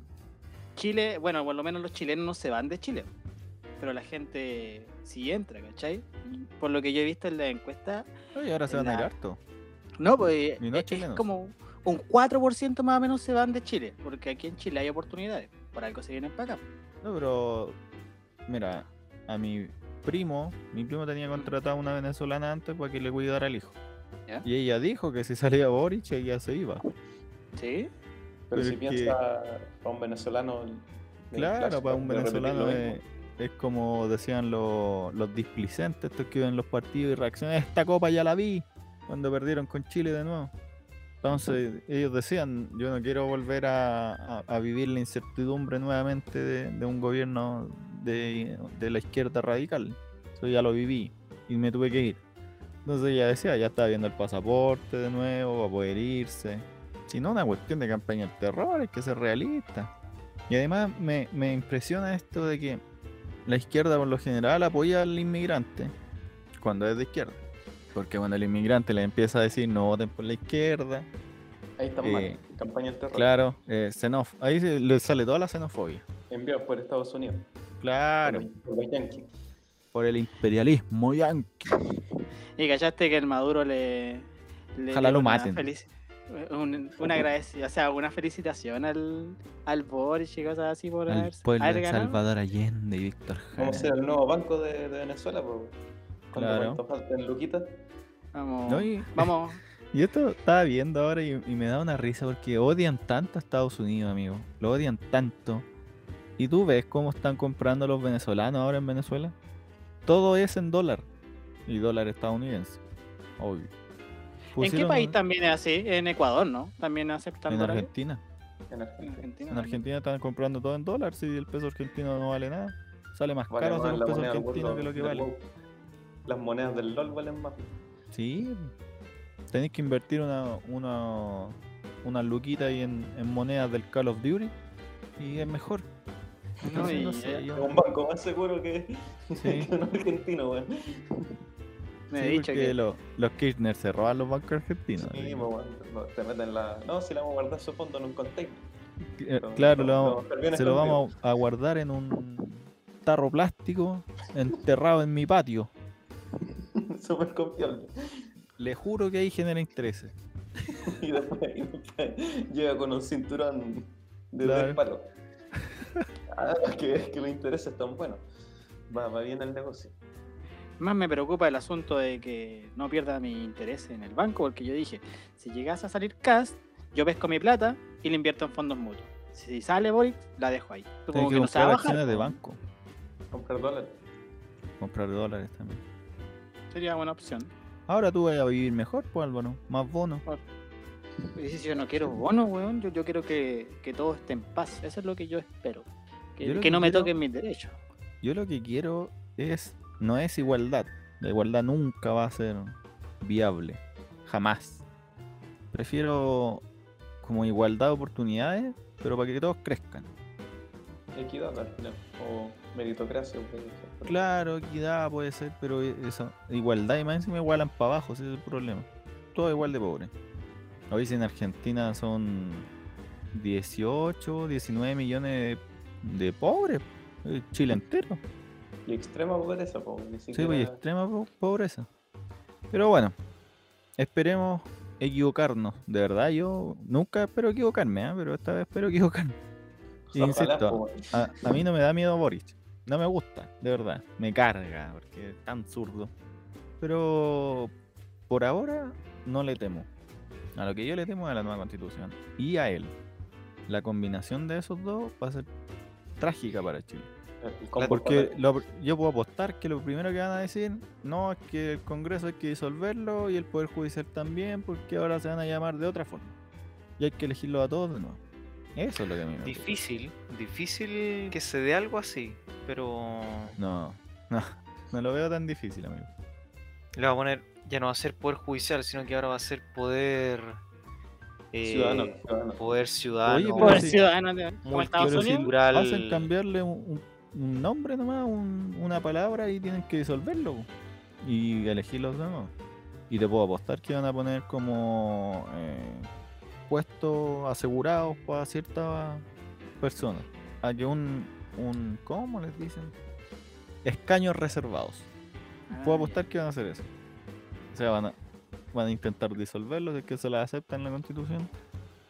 C: Chile, bueno, por lo menos los chilenos no se van de Chile, pero la gente sí entra, ¿cachai? Por lo que yo he visto en la encuesta,
A: Y ahora se van a ir
C: La-
A: harto.
C: no, pues
A: Y no
C: es, es
A: chilenos.
C: como un 4% más o menos se van de Chile, porque aquí en Chile hay oportunidades, por algo se vienen para acá.
A: No, pero mira, a mi primo, mi primo tenía contratado una venezolana antes para que le cuidara al hijo.
C: ¿Ya?
A: Y ella dijo que si salía Boric, ella se iba.
C: ¿Sí?
D: Pero
A: Pero
D: si
A: que-
D: piensa para un venezolano.
A: Claro, para un venezolano es, como decían los, los displicentes, estos que ven los partidos y reaccionan, esta copa ya la vi, cuando perdieron con Chile de nuevo. Entonces ellos decían, yo no quiero volver a, a- a vivir la incertidumbre nuevamente de, de un gobierno de, de la izquierda radical. Eso ya lo viví y me tuve que ir. Entonces ella decía, ya está viendo el pasaporte de nuevo, va a poder irse. Si no, una cuestión de campaña del terror, hay que ser realista. Y además me, me impresiona esto de que la izquierda por lo general apoya al inmigrante cuando es de izquierda. Porque cuando el inmigrante le empieza a decir no voten por la izquierda,
D: Ahí está
A: eh,
D: mal. Campaña del terror.
A: claro, eh, xenof- ahí se- le sale toda la xenofobia.
D: Enviados por Estados Unidos.
A: Claro,
D: Por los yankees.
A: por el imperialismo yankee.
C: Y callaste que el Maduro le. le
A: Ojalá lo maten.
C: felici- Un, un agradeci- o sea, una felicitación al, al Boris y cosas así por
A: Al
C: haber,
A: pueblo
C: haber
A: de
C: ganado.
A: Salvador Allende y Víctor
D: Vamos a
A: Jara.
D: ser el nuevo banco de, de Venezuela, pues. Cuando
A: Claro.
D: falten Luquita.
C: Vamos,
A: No, y-
C: vamos.
A: Esto estaba viendo ahora y, y me da una risa porque odian tanto a Estados Unidos, amigo. Lo odian tanto. Y tú ves cómo están comprando los venezolanos ahora en Venezuela. Todo es en dólar. Y dólar estadounidense. Obvio.
C: ¿En qué país también es así? En Ecuador, ¿no? También aceptan
A: En
C: dólares.
A: Argentina.
D: En
C: En
D: Argentina.
A: En. Argentina están comprando todo en dólar si el peso argentino no vale nada. Sale más
D: Vale
A: caro hacer un peso argentino que lo que vale.
D: WoW. Las monedas del LOL valen más.
A: Sí. Tenéis que invertir una, una, una luquita ahí en, en monedas del Call of Duty y es mejor.
C: No, y,
A: no sé,
C: eh,
A: yo-
D: Es un banco más seguro que,
A: Sí.
D: que un argentino, weón.
C: Me
A: Sí,
C: he dicho que
A: lo- los Kirchner se roban los bancos argentinos.
D: Sí, pues, weón, no, te meten la. No, si le vamos a guardar su fondo en un container.
A: Claro,
D: lo-
A: lo vamos- se lo vamos a guardar en un tarro plástico enterrado en mi patio.
D: Súper confiable.
A: Le juro que ahí genera intereses.
D: Y después, y después llega con un cinturón de
A: Claro.
D: palos. Ah, que, que los intereses están buenos. Va, va bien el negocio.
C: Más me preocupa el asunto de que no pierda mi interés en el banco, porque yo dije, si llegas a salir cash, yo pesco mi plata y la invierto en fondos mutuos. Si sale Boric, la dejo ahí. Supongo
A: que
C: que no se va a
A: comprar
C: bajar.
A: acciones de banco.
D: Comprar dólares.
A: Comprar dólares también.
C: Sería buena opción.
A: Ahora tú vas a vivir mejor, pues Álvaro. Más bonos.
C: Yo no quiero bonos, weón, yo, yo quiero que, que todo esté en paz. Eso es lo que yo espero. Que,
A: Yo lo
C: que
A: que
C: no me toquen mis derechos.
A: Yo lo que quiero es. No es igualdad. La igualdad nunca va a ser viable. Jamás. Prefiero como igualdad de oportunidades, pero para que todos crezcan.
D: Equidad al final. O meritocracia.
A: Claro, equidad puede ser, pero eso, igualdad y más encima igualan para abajo, ese es el problema. Todo igual de pobre. Hoy en Argentina son 18, 19 millones de, de pobres. eh, Chile entero.
D: Y extrema pobreza, po, ni
A: Sí, pues, extrema po- pobreza. Pero bueno, esperemos equivocarnos. De verdad, yo nunca espero equivocarme, ¿ah? pero esta vez espero equivocarme. Insisto, a, a mí no me da miedo Boric. No me gusta, de verdad. Me carga, porque es tan zurdo. Pero por ahora no le temo. A lo que yo le temo es a la nueva constitución. Y a él. La combinación de esos dos va a ser trágica para Chile. Porque lo- yo puedo apostar que lo primero que van a decir, no, es que el Congreso hay que disolverlo y el Poder Judicial también, porque ahora se van a llamar de otra forma. Y hay que elegirlo a todos de nuevo. Eso es lo que a mí me.
B: Difícil, difícil que se dé algo así, pero
A: No, no, no lo veo tan difícil, amigo.
B: le va a poner, ya no va a ser poder judicial, sino que ahora va a ser poder eh,
D: Ciudadano, ciudadano.
B: poder ciudadano,
A: Oye,
C: Poder
A: sí.
C: ciudadano Estados Unidos.
A: Hacen cambiarle un, un- un nombre nomás, un- una palabra y tienen que disolverlo y elegirlos de nuevo. Y te puedo apostar que van a poner como eh, puestos asegurados para ciertas personas. A que un, un, ¿cómo les dicen? Escaños reservados. Puedo
C: Ah,
A: apostar que van a hacer eso. O sea, van a, van a intentar disolverlo si es que se la acepta en la constitución.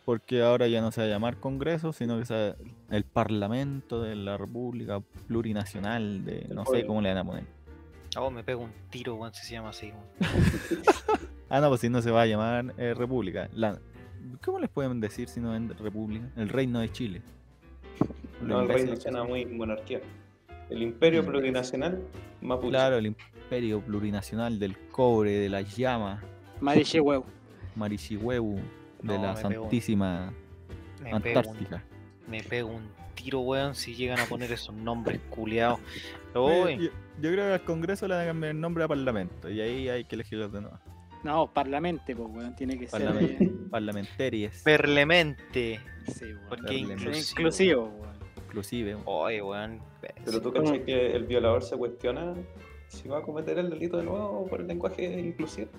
A: Porque ahora ya no se va a llamar Congreso, sino que se va- el Parlamento de la República Plurinacional de
D: El
A: no sé cómo le van a poner.
B: A vos me pego un tiro, weón, si se llama así.
A: Ah, no, pues si no se va a llamar eh, República. La- ¿Cómo les pueden decir si no en República? El Reino de Chile.
D: No, el
A: ingleses-
D: suena muy monarquía. El imperio plurinacional mapuche.
A: Claro, el Imperio Plurinacional del Cobre, de las llamas,
C: Mariche huevo.
A: De
B: No,
A: la
B: me pego.
A: Santísima
B: Me pego, un,
A: Antártica.
B: me pego un tiro, weón, si llegan a poner esos nombres culiados.
A: Yo, yo creo que al Congreso le van a cambiar el nombre a Parlamento y ahí hay que elegirlos de nuevo.
C: No, parlamente, pues, weón. Tiene que ser. Eh,
A: Parlamentarias,
B: Perlemente.
C: sí, weón.
B: Porque
A: Perlemente.
B: inclusivo.
C: Weón.
A: inclusive.
B: Oye, weón.
D: Pero tú cachai que el violador se cuestiona si va a cometer el delito de nuevo por el lenguaje inclusivo.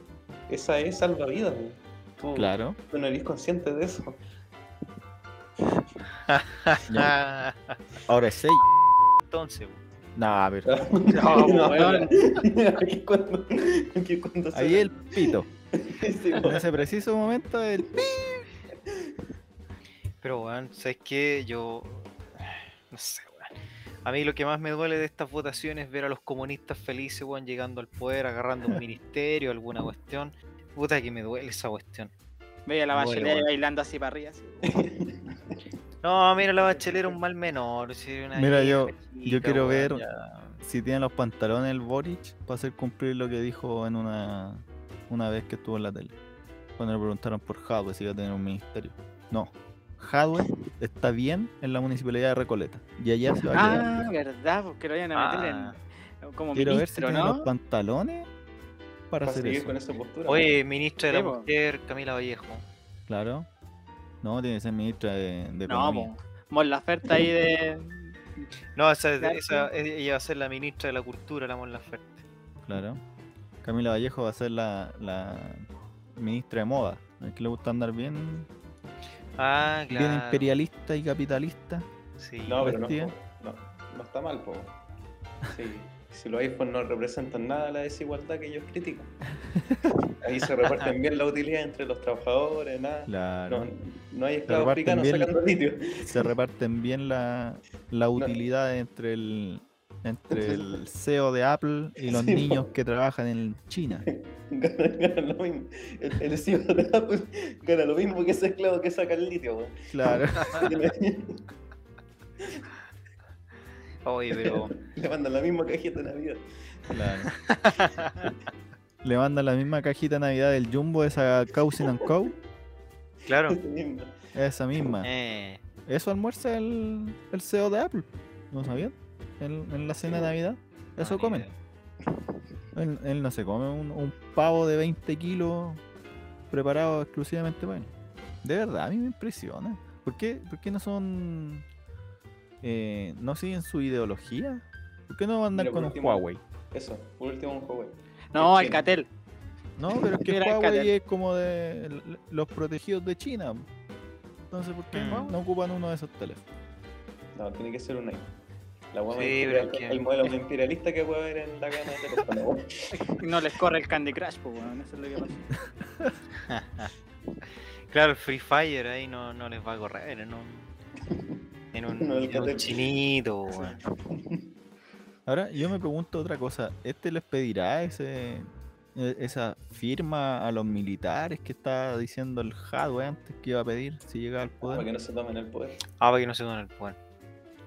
D: Esa es salvavidas. güey. Tú,
A: Claro.
D: tú no eres consciente de eso.
A: Ahora es 6.
B: Entonces, weón.
A: Nah, pero
C: No, weón.
D: Aquí cuando, aquí cuando
A: ahí el pito.
D: Sí,
A: En ese preciso momento el
B: Pero, weón, ¿sabes qué? Yo. No sé, weón. A mí lo que más me duele de estas votaciones es ver a los comunistas felices, weón, llegando al poder, agarrando un ministerio, alguna cuestión. Puta que me duele esa cuestión.
C: Veía la
B: Bueno,
C: bachelet
B: bueno.
C: bailando así para arriba. así.
B: No, mira, la bachelera un mal menor. si era una
A: Mira, yo- yo quiero ver-
B: ya.
A: si tiene los pantalones el Boric para hacer cumplir lo que dijo en una una vez que estuvo en la tele. Cuando le preguntaron por Jadwe si iba a tener un ministerio. No, Jadwe está bien en la municipalidad de Recoleta. Y allá se va a quedar.
C: Ah, verdad, porque lo vayan a meter
B: Ah.
C: en, como
A: Quiero ver si
C: ministro,
A: tiene los
C: ¿no?
A: pantalones para
D: Para
A: hacer
D: seguir
A: eso.
D: con esa postura.
B: Oye, ministra de la. Mujer, Camila Vallejo.
A: Claro. No, tiene que ser ministra de, de
C: No,
A: Economía.
C: Mon Laferte ahí de.
B: No, esa, esa- ella va a ser la ministra de la Cultura, la Mon Laferte.
A: Claro. Camila Vallejo va a ser la, la ministra de moda. Es que le gusta andar bien,
B: Ah, claro.
A: bien imperialista y capitalista.
B: Sí.
D: No, pero no,
A: vestida.
D: no, no está mal, po. Sí, si los iPhones no representan nada la desigualdad que ellos critican. Ahí se reparten bien la utilidad entre los trabajadores, nada.
A: Claro.
D: No, no hay esclavos
A: bien-
D: sacando litio.
A: Se reparten bien la, la utilidad entre el entre el CEO de Apple y los
D: Sí, po.
A: niños que trabajan en China.
D: Ganan lo mismo. El, el CEO de Apple gana lo mismo que ese esclavo que saca el litio, weón.
A: Claro.
B: Oye, pero.
D: Le mandan la misma cajita de Navidad.
A: Claro. Le mandan la misma cajita de Navidad del Jumbo, esa Cousin and Co.
B: Claro.
D: Esa misma.
B: Eh,
A: Eso almuerza el, el CEO de Apple. ¿No sabían? En, en la cena de Navidad. Eso
B: no, ni
A: comen. él no se come un, un pavo de 20 kilos preparado exclusivamente para él. De verdad, a mí me impresiona. ¿Por qué, por qué no son... eh, no siguen su ideología? ¿Por qué no andan con un
D: último-
A: Huawei?
D: Eso, por último un Huawei.
C: No. Alcatel.
A: No, pero es que Huawei
C: Alcatel.
A: es como de los protegidos de China. Entonces, ¿por qué
B: Mm.
A: no ocupan uno de esos teléfonos?
D: No, tiene que ser un iPhone. La
B: Sí, pero
D: imperial-
B: es que-
D: El modelo más imperialista que puede haber en la gama de teléfono.
C: No les corre el Candy Crush, pues, weón. Eso es lo que pasa.
B: Claro, el Free Fire ahí no, no les va a correr en un. En un,
D: No,
B: en un chinito, weón.
A: Ahora, yo me pregunto otra cosa. ¿Este les pedirá ese e- esa firma a los militares que estaba diciendo el Hadwe antes que iba a pedir si llegaba al
D: Para que
A: poder?
D: no se tomen el poder.
B: Ah, para que no se tomen el poder.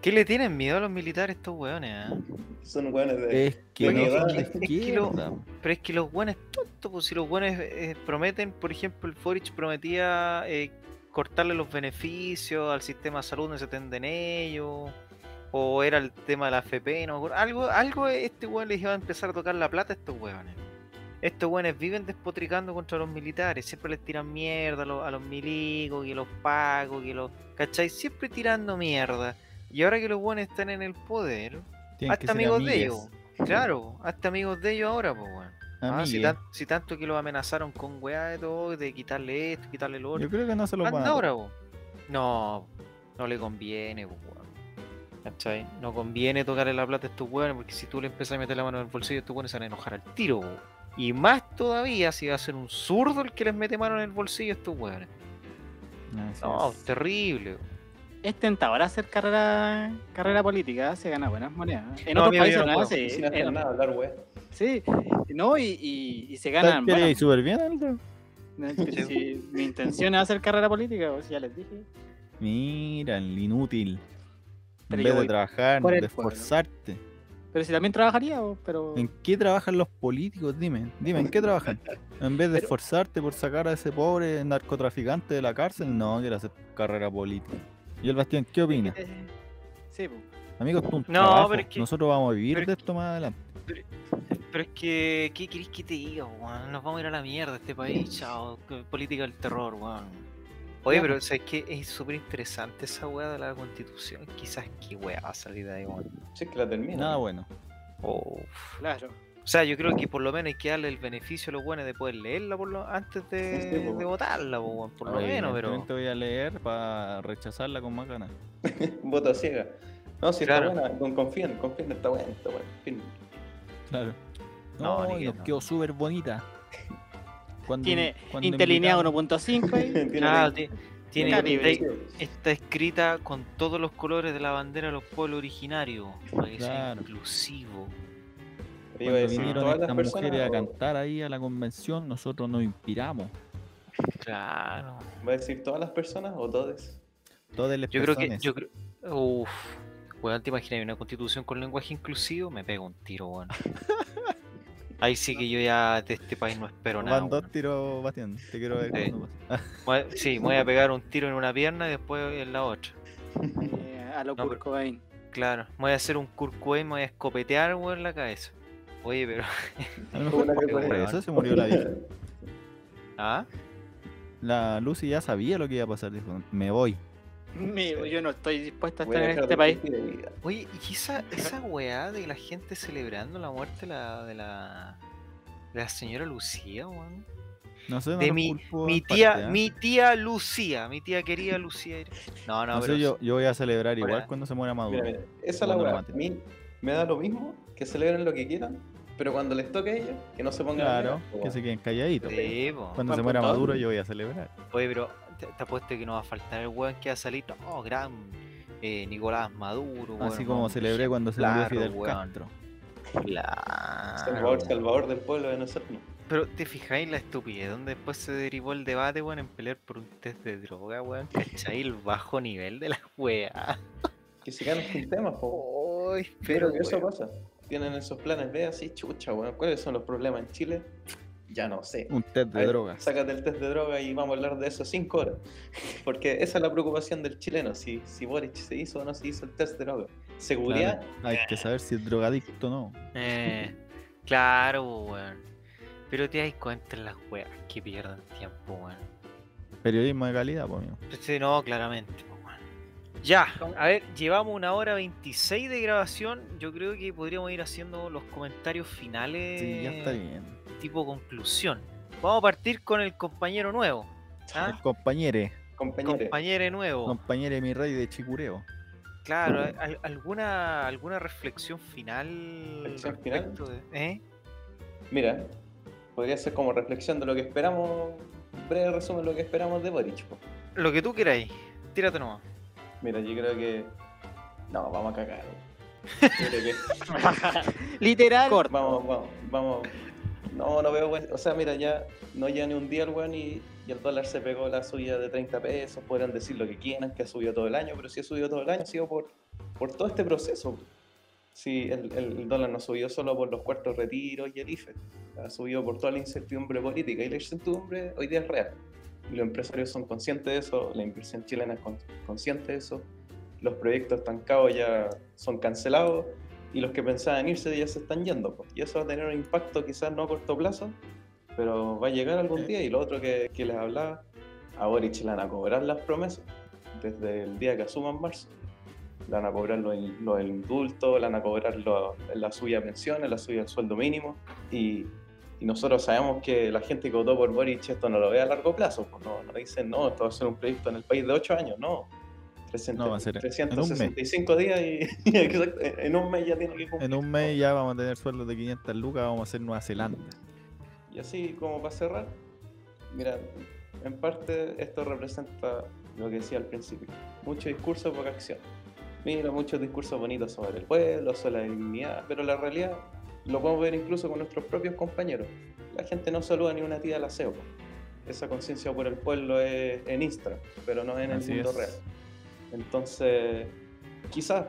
B: ¿Qué le tienen miedo a los militares estos weones, ah?
D: Son hueones de.
A: Es que no
D: es
B: que- es que lo-. Pero es que los buenos tontos, pues si los buenos eh, prometen, por ejemplo, el Forich prometía eh, cortarle los beneficios al sistema de salud, no se atenden ellos, o era el tema de la FP, no. Algo, algo este weón les iba a empezar a tocar la plata a estos weones. Estos weones viven despotricando contra los militares, siempre les tiran mierda a los, a los milicos, y los pagos, y los. ¿cachai? Siempre tirando mierda. Y ahora que los buenos están en el poder,
A: Tienen que
B: hasta amigos de ellos. Claro, hasta amigos de ellos ahora, pues weón. Ah, si,
A: Amigues.
B: tan- si tanto que los amenazaron con weá de todo, de quitarle esto, quitarle lo otro.
A: Yo creo que no se lo van
B: ahora. No, no le conviene, weón. ¿Cachai? No conviene tocarle la plata a estos weones porque si tú le empiezas a meter la mano en el bolsillo, estos weones se van a enojar al tiro, po. Y más todavía si va a ser un zurdo el que les mete mano en el bolsillo a estos weones.
A: Así
B: No,
A: es.
B: terrible. po.
C: Es tentador hacer carrera carrera política, se gana buenas monedas. En
B: No,
C: otros países
B: no
C: no,
B: puedo.
C: sí,
D: Sin hacer
C: en-
D: nada, hablar,
C: sí, no, y, y, y se
A: ¿Sabes
C: ganan buenas.
A: iba súper bien, Aldo?
C: Si mi intención es hacer carrera política, pues ya les dije.
A: Mira, el inútil.
C: Pero
A: en vez de trabajar, de esforzarte.
C: Pero si también trabajaría, pues, pero.
A: ¿En qué trabajan los políticos? Dime, dime, ¿en qué trabajan? En vez de
C: Pero-
A: esforzarte por sacar a ese pobre narcotraficante de la cárcel, no, quiere hacer carrera política. ¿Y el Bastián qué opina?
C: Sí, pues.
A: Amigos, esto es un
B: No,
A: trabajo.
B: pero es que-
A: Nosotros vamos a vivir de esto más adelante.
B: Pero es que, ¿qué querés que te diga, weón? Nos vamos a ir a la mierda este país, chao. que- Política del terror, weón. Oye, pero ¿sabes qué? Es súper interesante esa weá de la constitución. Quizás qué weá va a salir de ahí, weón.
D: Si es que la termina.
A: Nada bueno.
B: Uf.
C: Claro.
B: O sea, yo creo que por lo menos hay que darle el beneficio a los buenos de poder leerla por lo, antes de,
D: Sí, sí,
B: de votarla, por lo
A: Oye,
B: menos, pero.
A: voy a leer para rechazarla con más ganas.
D: Voto ciega. No, si
B: Claro.
D: está buena, con- confíen, confíen, está buena, está buena.
A: Claro.
B: No,
A: No, nos
B: no.
A: quedó súper bonita. Cuando-
C: Tiene
A: cuando
C: Interlinea
A: invitamos-
C: 1.5 ahí.
D: Tiene
B: Claro, tiene, está, está escrita con todos los colores de la bandera de los pueblos originarios. Para que sea
A: Claro.
B: inclusivo.
A: Cuando
D: decir
A: vinieron
D: todas las
A: estas
D: personas.
A: mujeres a cantar ahí a la convención, nosotros nos inspiramos.
B: Claro.
D: ¿Va a decir todas las personas o todas?
A: Todas las
B: Yo creo que. Yo creo. Uf. Weón, te imaginas una constitución con lenguaje inclusivo, me pego un tiro, weón. Ahí sí que yo ya de este país no espero nada.
A: Van dos tiros batiendo. Te quiero ver
B: Sí. Voy a- Sí, me voy a pegar un tiro en una pierna y después en la otra.
C: Eh, a lo
B: No,
C: Kurt Cobain.
B: Claro, me voy a hacer un Kurt Cobain, me voy a escopetear, weón, en la cabeza. Oye, pero.
A: A lo mejor
D: Una que
A: por eso se murió la vieja.
B: ¿Ah?
A: La Lucy ya sabía lo que iba a pasar. Dijo, me voy.
C: Mío, yo no estoy dispuesto a estar en este país.
B: Oye, ¿y esa, esa weá de la gente celebrando la muerte de la, de la, de la señora Lucía, weón?
A: No sé, no
B: De mi, mi tía,
A: parte, ¿eh?
B: mi tía Lucía, mi tía querida Lucía. No, no,
A: No
B: pero
A: sé, yo, yo voy a celebrar igual cuando se muera Maduro.
D: Mira, mira, esa es la weá.
A: maten.
D: A mí me da lo mismo que celebren lo que quieran, pero cuando les toque a ellos, que no se pongan a
A: Claro, que se queden calladitos.
B: Sí.
A: Cuando se muera. Maduro yo voy a celebrar.
B: Oye, pero te, te apuesto que no va a faltar el weón que va a salir. Oh, gran eh, Nicolás Maduro. weón,
A: Así como celebré cuando se murió
B: ejemplar,
A: Fidel
B: weón.
A: Castro.
B: Claro.
D: salvador del pueblo de nosotros.
B: Pero te fijáis la estupidez, donde después se derivó el debate, weón, en pelear por un test de droga, weón, ¿cachai? El bajo nivel de la weá.
D: Que se ganan sin temas, po. Pero
B: pero
D: que eso pasa. Tienen esos planes B así, chucha, weón. ¿Cuáles son los problemas en Chile? Ya no sé.
A: Un test de
D: ver,
A: drogas.
D: Sácate el test de droga y vamos a hablar de eso cinco horas. Porque esa es la preocupación del chileno, si, si Boric se hizo o no se hizo el test de droga. Seguridad,
A: Claro, hay que saber si es drogadicto o no.
B: Eh, claro, weón. Pero te das cuenta en las weas que pierden tiempo, weón.
A: Periodismo de calidad, pues
B: sí, no, claramente. Ya, a ver, llevamos una hora 26 de grabación. Yo creo que podríamos ir haciendo los comentarios finales.
A: Sí, ya está bien.
B: Tipo conclusión. Vamos a partir con el compañero nuevo.
A: El
B: ¿ah?
A: compañere,
D: compañeros.
B: Compañero nuevo.
A: compañere mi rey de Chicureo.
B: Claro, ¿al- ¿alguna, alguna reflexión final?
D: ¿Reflexión final?
B: de- ¿eh?
D: Mira, podría ser como reflexión de lo que esperamos, breve resumen de lo que esperamos de Boric.
B: Lo que tú queráis. Tírate nomás.
D: Mira, yo creo que. No, vamos a cagar. weón. Yo creo que-
C: Literal. Corto.
D: Vamos, vamos, vamos. No, no veo. O sea, mira, ya no ya ni un día el weón y, y el dólar se pegó la subida de 30 pesos. Podrán decir lo que quieran, que ha subido todo el año, pero si ha subido todo el año ha sido por, por todo este proceso. Si el, el- el dólar no subió solo por los cuartos retiros y el IFE, ha subido por toda la incertidumbre política y la incertidumbre hoy día es real. Los empresarios son conscientes de eso, la inversión chilena es con- consciente de eso, los proyectos estancados ya son cancelados y los que pensaban irse ya se están yendo. pues. Y eso va a tener un impacto quizás no a corto plazo, pero va a llegar algún día. Y lo otro que, que les hablaba, a Boric le van a cobrar las promesas desde el día que asuman marzo. Le van a cobrar los, los indultos, le van a cobrar lo- la suya pensiones, la suya del sueldo mínimo. Y, y nosotros sabemos que la gente que votó por Boric esto no lo ve a largo plazo. pues no, no dicen, no, esto va a ser un proyecto en el país de 8 años, no. 300
A: No, va a ser en un mes.
D: 365 días y, y exacto, en un mes ya tiene que cumplir.
A: En un mes ya vamos a tener sueldos de 500 lucas, vamos a hacer Nueva Zelanda.
D: Y así como para cerrar, mira, en parte esto representa lo que decía al principio, mucho discurso, poca acción. Mira, muchos discursos bonitos sobre el pueblo, sobre la dignidad, pero la realidad lo podemos ver incluso con nuestros propios compañeros. La gente no saluda ni una tía al aseo. Esa conciencia por el pueblo es en Instagram, pero no en el mundo
A: es.
D: real. Entonces, quizás,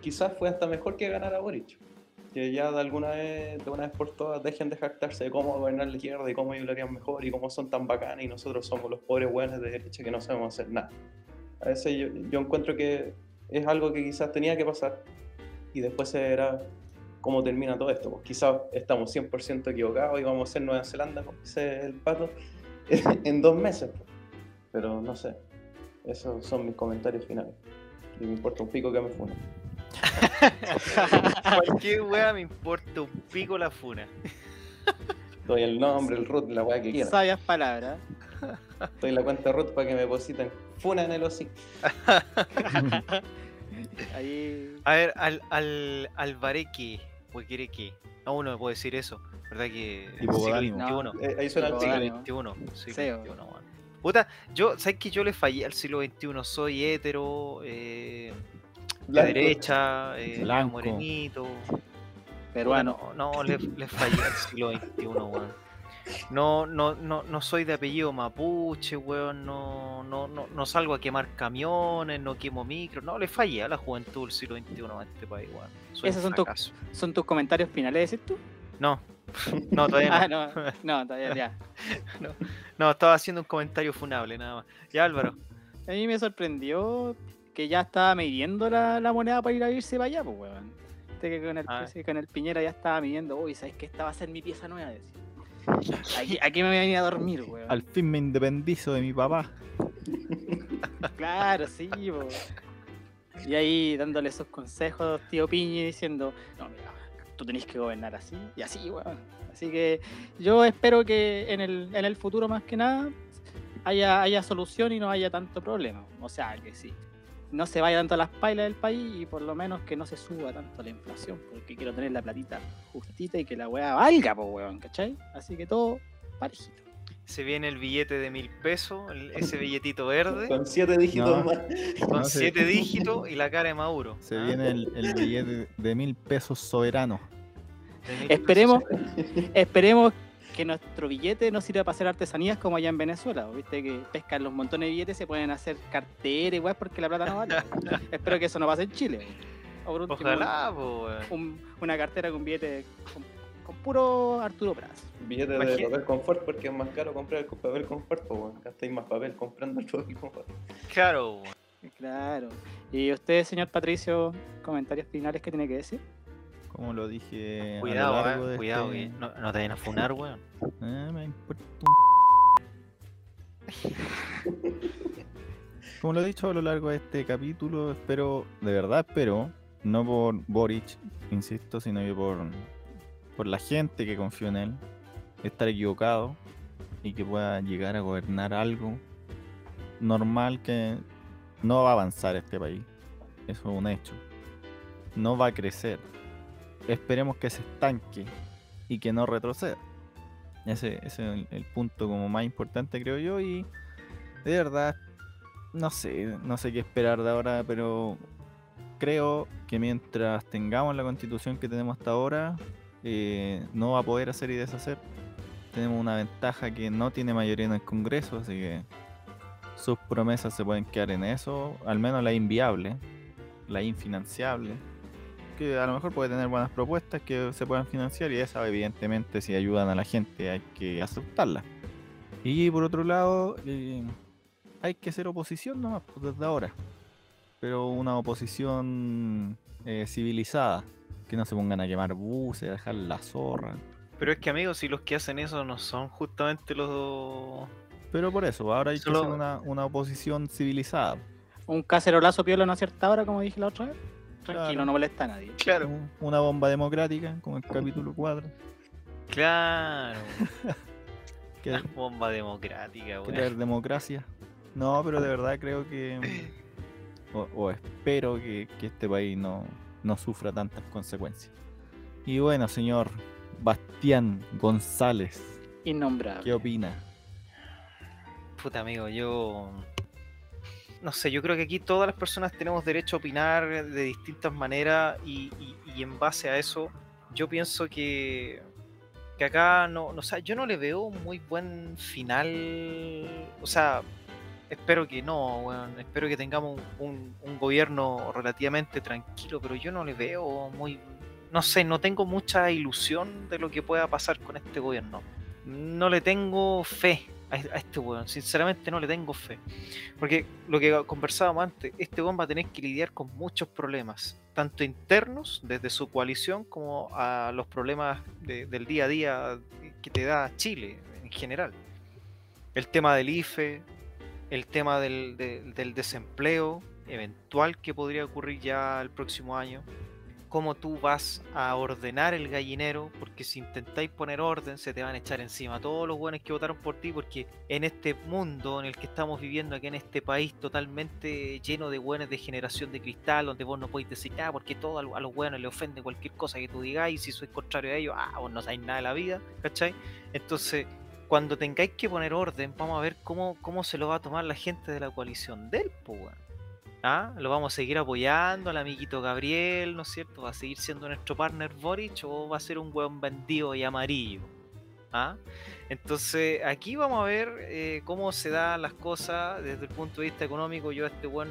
D: quizás fue hasta mejor que ganar a Boric. Que ya de alguna vez, de una vez por todas, dejen de jactarse de cómo gobernar la izquierda y cómo ellos lo harían mejor y cómo son tan bacanas y nosotros somos los pobres buenos de derecha que no sabemos hacer nada. A veces yo, yo encuentro que es algo que quizás tenía que pasar y después se verá cómo termina todo esto. Pues quizás estamos 100% equivocados y vamos a ser Nueva Zelanda, como dice el pato, en dos meses. pues. Pero no sé. Esos son mis comentarios finales. Y me importa un pico que me funen.
B: Cualquier wea me importa un pico la funa.
D: Doy el nombre, el root, la weá que quieran.
C: Sabias palabras.
D: Doy la cuenta root para que me depositen funa en el hocico.
C: Ahí.
B: A ver, al, al, al Bareque, o quiere que. No, uno me puede decir eso. ¿Verdad que siglo. XXI?
D: Eh, ahí suena el siglo
B: XXI. Siglo XXI. Puta, yo, ¿sabes que yo le fallé al siglo XXI? Soy hetero, eh, de derecha, eh, morenito.
C: Peruano.
B: No, no, le, le fallé al siglo XXI, weón. No, no, no, no soy de apellido mapuche, weón. No, no, no, no salgo a quemar camiones, no quemo micros. No, le fallé a la juventud del siglo XXI a este país, weón. Soy
C: Esos son tus-
B: fracaso.
C: ¿Son tus comentarios finales, decís tú?
B: No, No, todavía no.
C: Ah, no, no, todavía ya.
B: No, estaba haciendo un comentario funable, nada más. Ya, Álvaro.
C: A mí me sorprendió que ya estaba midiendo la, la moneda para ir a irse para allá, pues, weón. Este que con el,
B: Ah.
C: con el Piñera ya estaba midiendo, uy, ¿sabes qué? Esta va a ser mi pieza nueva, decía. Aquí, aquí me voy a venir a dormir, weón.
A: Al fin me independizo de mi papá.
C: Claro, sí, po. Y ahí dándole esos consejos, tío Piñi, diciendo, no, mira, tú tenés que gobernar así y así, weón. Así que yo espero que en el, en el futuro más que nada haya, haya solución y no haya tanto problema. O sea, que sí. No se vaya tanto a las pailas del país y por lo menos que no se suba tanto la inflación, porque quiero tener la platita justita y que la weá valga, pues weón, ¿cachai? Así que todo parejito.
B: Se viene el billete de mil pesos, ese billetito verde,
D: Con siete dígitos
A: No.
D: más.
B: con
A: No, se-
B: siete dígitos y la cara de Maduro.
A: Se
B: ¿ah?
A: viene el, el billete de mil pesos soberano.
B: Mil
C: Esperemos,
B: pesos.
C: esperemos que nuestro billete no sirva para hacer artesanías como allá en Venezuela. Viste que pescan los montones de billetes, se pueden hacer carteras igual porque la plata no vale. Espero que eso no pase en Chile. O por último,
B: Ojalá, po, weón.
C: un- una cartera con billete con, con puro Arturo Pras.
D: Billete de papel confort porque es más caro comprar el papel confort, pues weón. Gastáis más papel comprando el papel confort.
B: Claro, weón.
C: Claro. Y usted, señor Patricio, comentarios finales que tiene que decir.
A: Como lo dije. a lo
B: Cuidado,
A: largo
B: eh,
A: de
B: cuidado,
A: este-
B: que no, no te vayan a funar, weón.
A: Eh, me importa un Como lo he dicho a lo largo de este capítulo, espero, de verdad espero, no por Boric, insisto, sino que por, por la gente que confío en él, estar equivocado y que pueda llegar a gobernar algo normal que no va a avanzar este país. Eso es un hecho. No va a crecer. Esperemos que se estanque y que no retroceda. Ese, es el, el punto como más importante creo yo y de verdad no sé, no sé qué esperar de ahora, pero creo que mientras tengamos la constitución que tenemos hasta ahora, eh, no va a poder hacer y deshacer. Tenemos una ventaja que no tiene mayoría en el Congreso, así que sus promesas se pueden quedar en eso, al menos la inviable, la infinanciable, que a lo mejor puede tener buenas propuestas que se puedan financiar y esas evidentemente si ayudan a la gente hay que aceptarlas. Y por otro lado, eh, hay que ser oposición nomás pues, desde ahora, pero una oposición eh, civilizada, que no se pongan a quemar buses, a dejar la zorra.
B: Pero es que, amigos, si los que hacen eso no son justamente los.
A: Pero por eso, ahora hay
B: Solo-
A: que hacer una, una oposición civilizada.
C: Un cacerolazo piola a una cierta hora, como dije la otra vez. Tranquilo,
A: Claro.
C: no molesta a nadie.
B: Claro,
A: Un- Una bomba democrática, como el capítulo 4.
B: claro.
A: Que
B: Una bomba democrática, weón.
A: crear democracia. No, pero de verdad creo que. O, o espero que, que este país no, no sufra tantas consecuencias. Y bueno, señor Bastián González,
C: Innombrable.
A: ¿qué opina?
B: Puta amigo, yo no sé, yo creo que aquí todas las personas tenemos derecho a opinar de distintas maneras y, en base a eso yo pienso que, que acá no, o sea, yo no le veo muy buen final, o sea, espero que no, weón, espero que tengamos un- un gobierno relativamente tranquilo, pero yo no le veo muy, no sé, no tengo mucha ilusión de lo que pueda pasar con este gobierno. No le tengo fe a, este weón, sinceramente no le tengo fe. Porque lo que conversábamos antes, este weón va a tener que lidiar con muchos problemas, tanto internos, desde su coalición, como a los problemas de- del día a día que te da Chile en general. El tema del IFE, el tema del, de- del desempleo eventual que podría ocurrir ya el próximo año. Cómo tú vas a ordenar el gallinero, porque si intentáis poner orden, se te van a echar encima todos los buenos que votaron por ti, porque en este mundo en el que estamos viviendo, aquí en este país totalmente lleno de buenos de generación de cristal, donde vos no podéis decir nada, porque todo a lo- a los buenos le ofende cualquier cosa que tú digáis, y si sois contrario a ellos, ah, vos no sabéis nada de la vida, ¿cachai? Entonces, cuando tengáis que poner orden, vamos a ver cómo, cómo se lo va a tomar la gente de la coalición del weón. ¿Ah? ¿Lo vamos a seguir apoyando al amiguito Gabriel, ¿no es cierto? ¿Va a seguir siendo nuestro partner Boric o va a ser un buen bandido y amarillo? ¿Ah? Entonces, aquí vamos a ver eh, cómo se dan las cosas desde el punto de vista económico. Yo este buen,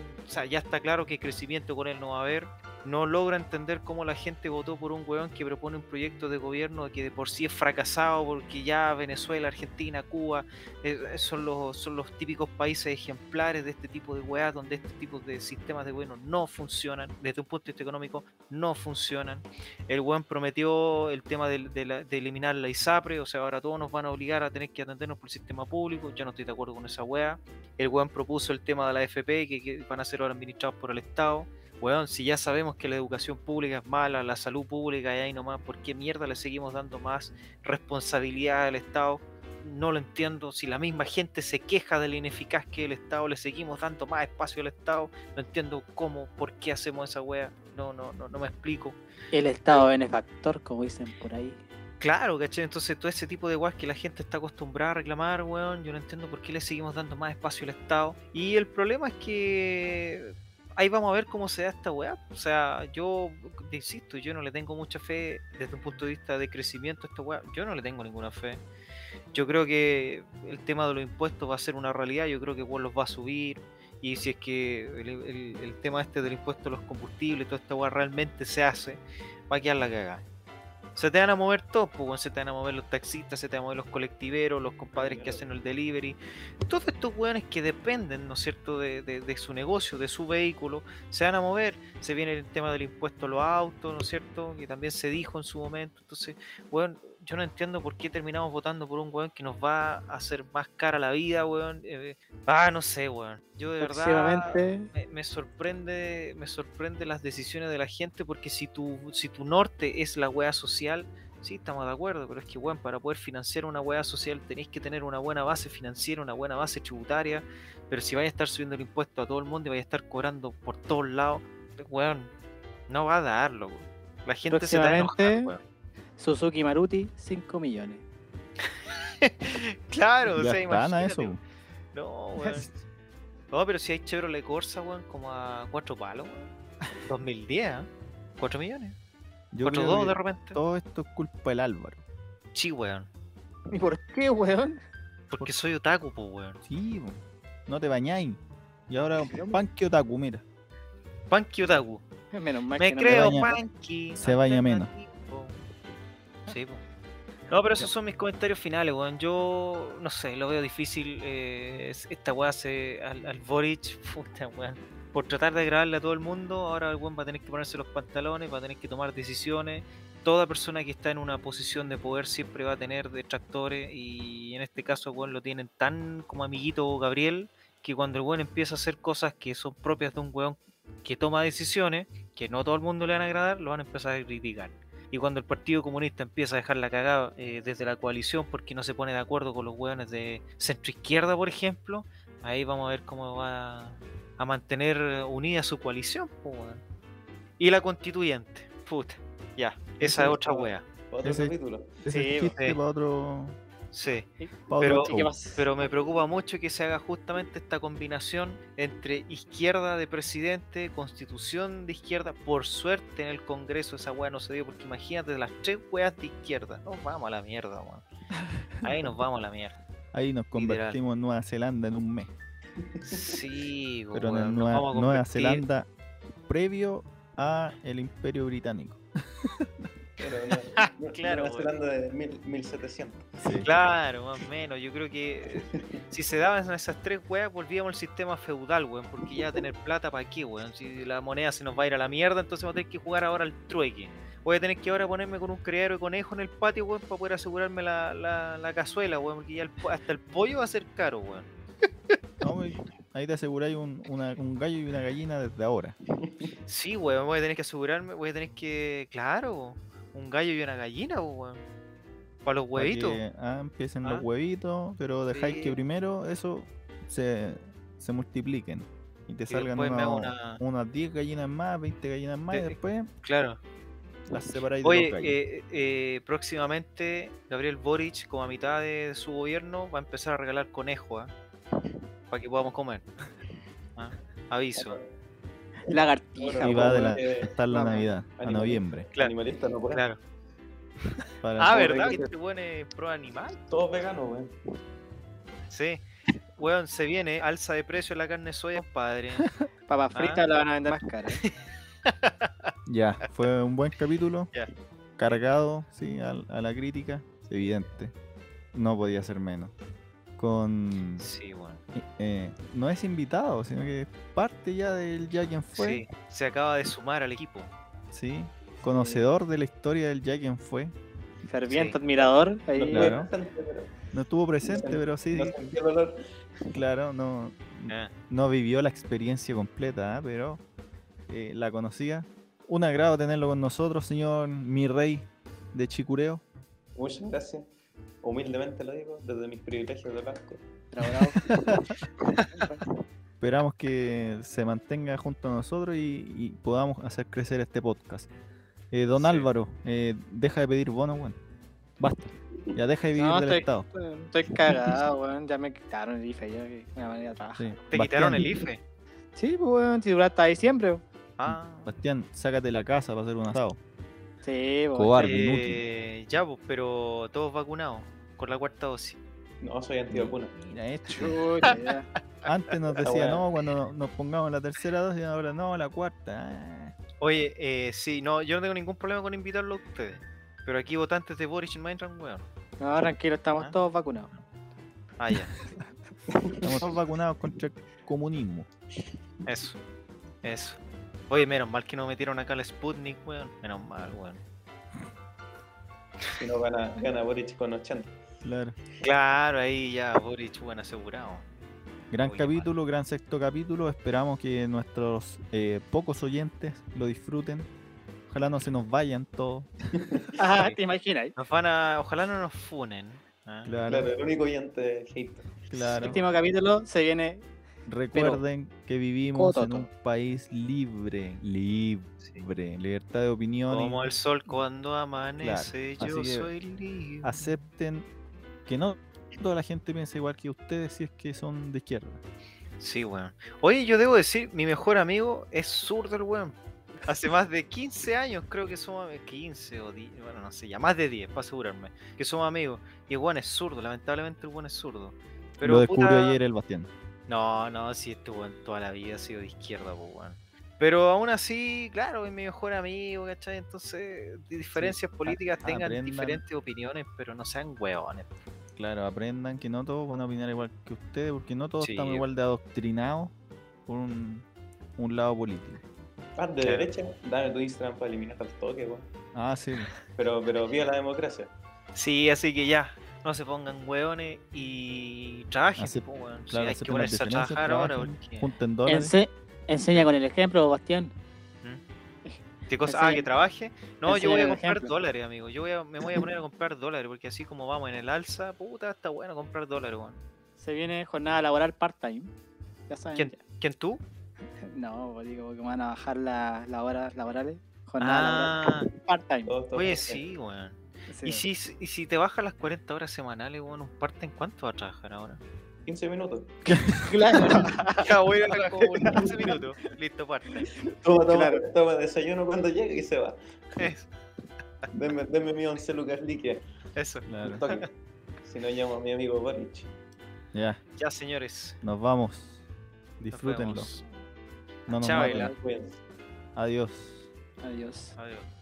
B: ya está claro que crecimiento con él no va a haber. No logra entender cómo la gente votó por un weón que propone un proyecto de gobierno que de por sí es fracasado porque ya Venezuela, Argentina, Cuba eh, son, los, son los típicos países ejemplares de este tipo de weas donde este tipo de sistemas de gobierno no funcionan, desde un punto de vista económico no funcionan. El weón prometió el tema de, eliminar la ISAPRE, o sea, ahora todos nos van a obligar a tener que atendernos por el sistema público, yo no estoy de acuerdo con esa wea. El weón propuso el tema de la FP que van a ser ahora administrados por el Estado. Weón, si ya sabemos que la educación pública es mala, la salud pública y ahí nomás, ¿por qué mierda le seguimos dando más responsabilidad al Estado? No lo entiendo. Si la misma gente se queja de lo ineficaz que es el Estado, le seguimos dando más espacio al Estado. No entiendo cómo, por qué hacemos esa wea. No, no, no, no me explico.
C: El Estado benefactor, como dicen por ahí.
B: Claro, ¿cachai? Entonces todo ese tipo de weas que la gente está acostumbrada a reclamar, weón, yo no entiendo por qué le seguimos dando más espacio al Estado. Y el problema es que ahí vamos a ver cómo se da esta wea. O sea, yo te insisto, yo no le tengo mucha fe desde un punto de vista de crecimiento a esta wea. Yo no le tengo ninguna fe. Yo creo que el tema de los impuestos va a ser una realidad, yo creo que weón los va a subir. Y si es que el, el- tema este del impuesto a los combustibles, toda esta wea realmente se hace, va a quedar la cagada. Se te van a mover todos, pues, se te van a mover los taxistas, se te van a mover los colectiveros, los compadres que hacen el delivery. Todos estos weones que dependen, ¿no es cierto?, de, de- de su negocio, de su vehículo, se van a mover. Se viene el tema del impuesto a los autos, ¿no es cierto?, que también se dijo en su momento. Entonces, weón, yo no entiendo por qué terminamos votando por un weón que nos va a hacer más cara la vida, weón. Eh, ah, no sé, weón. Yo de verdad me, me sorprende me sorprende las decisiones de la gente porque si tu si tu norte es la wea social sí estamos de acuerdo pero es que bueno para poder financiar una wea social tenéis que tener una buena base financiera una buena base tributaria pero si vais a estar subiendo el impuesto a todo el mundo y vais a estar cobrando por todos lados weón no va a darlo weón. la gente se te va a enojar, weón.
C: Suzuki Maruti, 5 millones.
B: claro o
A: Ya
B: sea
A: están a
B: imagínate,
A: eso.
B: weón. no weón. No, pero si hay Chevrolet Corsa, weón, como a 4 palos, weón. 2010, ¿eh? 4 millones.
A: Yo
B: 4
A: creo
B: 2
A: que
B: de repente.
A: todo esto es culpa del Álvaro.
B: Sí, weón.
C: ¿Y por qué, weón?
B: Porque soy otaku, pues, weón.
A: Sí, po. no te bañáis. Y ahora Panky Otaku, mira.
B: Panky otaku.
C: Menos mal
B: Me
C: que no
B: creo
A: baña-
B: Panky.
A: se baña menos.
B: Sí. No, pero esos son mis comentarios finales, weón. Yo, no sé, lo veo difícil. eh, es- esta weá se, al, al Boric, puta, weón. Por tratar de agradarle a todo el mundo, ahora el weón va a tener que ponerse los pantalones, va a tener que tomar decisiones. Toda persona que está en una posición de poder siempre va a tener detractores y en este caso, weón, lo tienen tan como amiguito Gabriel que cuando el weón empieza a hacer cosas que son propias de un weón que toma decisiones, que no todo el mundo le van a agradar, lo van a empezar a criticar. Y cuando el Partido Comunista empieza a dejar la cagada eh, desde la coalición porque no se pone de acuerdo con los hueones de centro izquierda, por ejemplo, ahí vamos a ver cómo va a mantener unida su coalición. po, weón. Y la constituyente, puta, ya, esa es otra wea.
D: Otro
A: Ese-
D: capítulo.
A: Ese
B: Sí, sí.
A: para otro,
B: Sí, Pero- me preocupa mucho que se haga justamente esta combinación entre izquierda de presidente, constitución de izquierda. Por suerte en el Congreso esa weá no se dio, porque imagínate las tres weas de izquierda. Nos vamos a la mierda, weón. Ahí nos vamos a la mierda.
A: Ahí nos
B: literal.
A: convertimos en Nueva Zelanda en un mes.
B: Sí,
A: Pero en
B: weón,
A: Nueva, Nueva Zelanda previo a el Imperio Británico.
D: Pero no, no-
B: Claro,
D: Nueva Zelanda de mil- 1700.
A: Sí.
B: Claro, más o menos. Yo creo que si se daban esas tres weas, volvíamos al sistema feudal, weón. Porque ya tener plata, ¿para qué, weón? Si la moneda se nos va a ir a la mierda, entonces vamos a tener que jugar ahora al trueque. Voy a tener que ahora ponerme con un criadero de conejo en el patio, weón, para poder asegurarme la, la, la cazuela, weón. Porque ya el po- hasta el pollo va a ser caro, weón.
A: No, ahí te aseguráis un, una- un gallo y una gallina desde ahora.
B: Sí, weón, voy a tener que asegurarme, voy a tener que. Claro, un gallo y una gallina, weón. Para los huevitos.
A: que, ah, empiecen
B: Ah.
A: los huevitos, pero dejáis
B: Sí.
A: que primero eso se, se multipliquen. Y te
B: Y
A: salgan unos-
B: una-
A: unas 10 gallinas más, 20 gallinas más, y
B: De-
A: después
B: Claro.
A: las separáis de
B: Oye,
A: los
B: eh, eh, próximamente Gabriel Boric, como a mitad de su gobierno, va a empezar a regalar conejos para que podamos comer. ¿Ah? Aviso.
C: Lagartija,
A: y va de la,
D: eh,
A: la. Navidad, a noviembre.
B: Claro.
D: Animalista no puede.
B: Claro.
A: Para
B: Ah, ¿verdad? Que este weón es pro animal.
D: Todos veganos, weón.
B: Sí. Weón, se viene alza de precio la carne de soya, padre.
C: Papas
B: Ah.
C: fritas la van a vender más cara.
A: Ya, fue un buen capítulo.
B: Ya.
A: Cargado, sí, al- a, la crítica. Evidente. No podía ser menos. Con.
B: Sí,
A: eh, no es invitado, sino que es parte ya del ya quien fue.
B: Sí, se acaba de sumar al equipo.
A: Sí. Conocedor de la historia del ya quien fue.
C: Ferviente
B: Sí.
C: admirador. Ahí,
D: No
A: Claro.
D: estuve presente, pero
A: No estuvo presente,
D: No,
A: pero sí,
D: no dolor.
A: claro, no,
B: Eh,
A: no vivió la experiencia completa, ¿ah? pero eh, la conocía. Un agrado tenerlo con nosotros, señor mi rey de Chicureo.
D: Muchas gracias. Humildemente lo digo, desde mis privilegios de blanco.
A: Esperamos que se mantenga junto a nosotros y, y podamos hacer crecer este podcast. Eh, don
B: Sí.
A: Álvaro, eh, deja de pedir bono, weón. Basta. Ya deja de vivir
C: No,
A: del
C: estoy,
A: Estado.
C: estoy cagado, weón. Ya me quitaron el IFE. Ya que una manera de trabajar.
A: Sí.
B: ¿Te quitaron el IFE?
C: Sí, pues, weón. Si duraste hasta diciembre.
B: Ah.
A: Bastián, sácate la casa para hacer un asado.
C: Sí.
A: Cobarde,
B: Eh, ya, pues, pero todos vacunados con la cuarta dosis.
D: No, soy antivacuna.
A: Mira esto.
C: Chucha, ya.
A: Antes nos decía no cuando no- nos pongamos la tercera dosis, ahora no, la cuarta. Ah.
B: Oye, eh, sí, no, yo no tengo ningún problema con invitarlo a ustedes. Pero aquí votantes de Boris y Minecraft, weón.
C: No, tranquilo, estamos
B: ¿Ah?
C: todos vacunados.
B: Ah, ya.
A: Estamos todos vacunados contra el comunismo.
B: Eso. Eso. Oye, menos mal que no metieron acá el Sputnik, weón. Menos mal, weón.
D: Si no gana, gana Boric con 80.
A: Claro.
B: Claro, ahí ya Boris, weón, asegurado.
A: Gran
B: Oye,
A: capítulo, gran sexto capítulo. Esperamos que nuestros eh, pocos oyentes lo disfruten. Ojalá no se nos vayan todos.
C: Ajá,
B: Sí.
C: te imaginas.
B: Nos van a. Ojalá no nos funen. ¿ah?
A: Claro,
D: Claro, el único oyente hater.
A: claro.
C: Último capítulo se viene.
A: Recuerden que vivimos en un país libre, libre, libertad de opinión. y
B: Como el sol cuando amanece,
A: Claro,
B: yo soy libre.
A: acepten que no toda la gente piensa igual que ustedes si es que son de izquierda.
B: Sí, weón. Oye, yo debo decir, mi mejor amigo es zurdo el weón. Hace más de 15 años, creo que somos am- 15 o 10, bueno, no sé, ya más de 10, para asegurarme, que somos amigos. Y el weón es zurdo, lamentablemente el weón es zurdo. Pero,
A: lo descubrió
B: puta,
A: ayer el Bastián.
B: No, no, sí, este weón toda la vida ha sido de izquierda, pues weón. Pero aún así, claro, es mi mejor amigo, ¿cachai? Entonces, diferencias políticas tengan
A: aprendan.
B: diferentes opiniones, pero no sean weones.
A: Claro, aprendan que no todos van a opinar igual que ustedes, porque no todos
B: Sí.
A: estamos igual de adoctrinados por un, un lado político.
D: Más de
B: Claro.
D: derecha, dame tu Instagram para eliminar al toque, weón.
A: Ah, sí.
D: Pero, pero viva la democracia.
B: Sí, así que ya, no se pongan weones y trabajen, po. Sí,
A: Claro,
B: hay que ponerse a trabajar ahora porque...
A: junten dólares.
C: Ense- enseña con el ejemplo, Bastián.
B: ¿Qué cosa?
C: enseña-
B: Ah, que trabaje. No, yo voy a comprar dólares, amigo. Yo voy a, me voy a poner a comprar dólares porque así como vamos en el alza, puta, está bueno comprar dólares, weón.
C: Se viene jornada laboral part-time. Ya saben.
B: ¿Quién,
C: ya.
B: ¿Quién tú?
C: No, pues digo que van a bajar la- las horas laborales. Jornada
B: Ah,
C: laboral part-time.
D: Todos- todos
B: oye, sí, weón.
C: Sí,
B: ¿Y si, y si te bajas las 40 horas semanales, un parte en cuánto vas a trabajar ahora?
D: 15 minutos.
C: Claro.
B: Ya voy a ir como en 15 minutos. Listo, parte.
D: Toma, toma,
C: Claro.
D: toma desayuno cuando llegue y se va.
B: Eso.
D: Denme, denme mi 11 lucas líquidas.
B: eso.
A: Claro.
D: Si no llamo a mi amigo Boric.
A: Ya,
B: Ya, señores.
A: nos vamos.
B: nos
A: Disfrútenlo.
B: vemos.
A: No nos
B: Chao.
A: Adiós.
C: Adiós.
B: Adiós.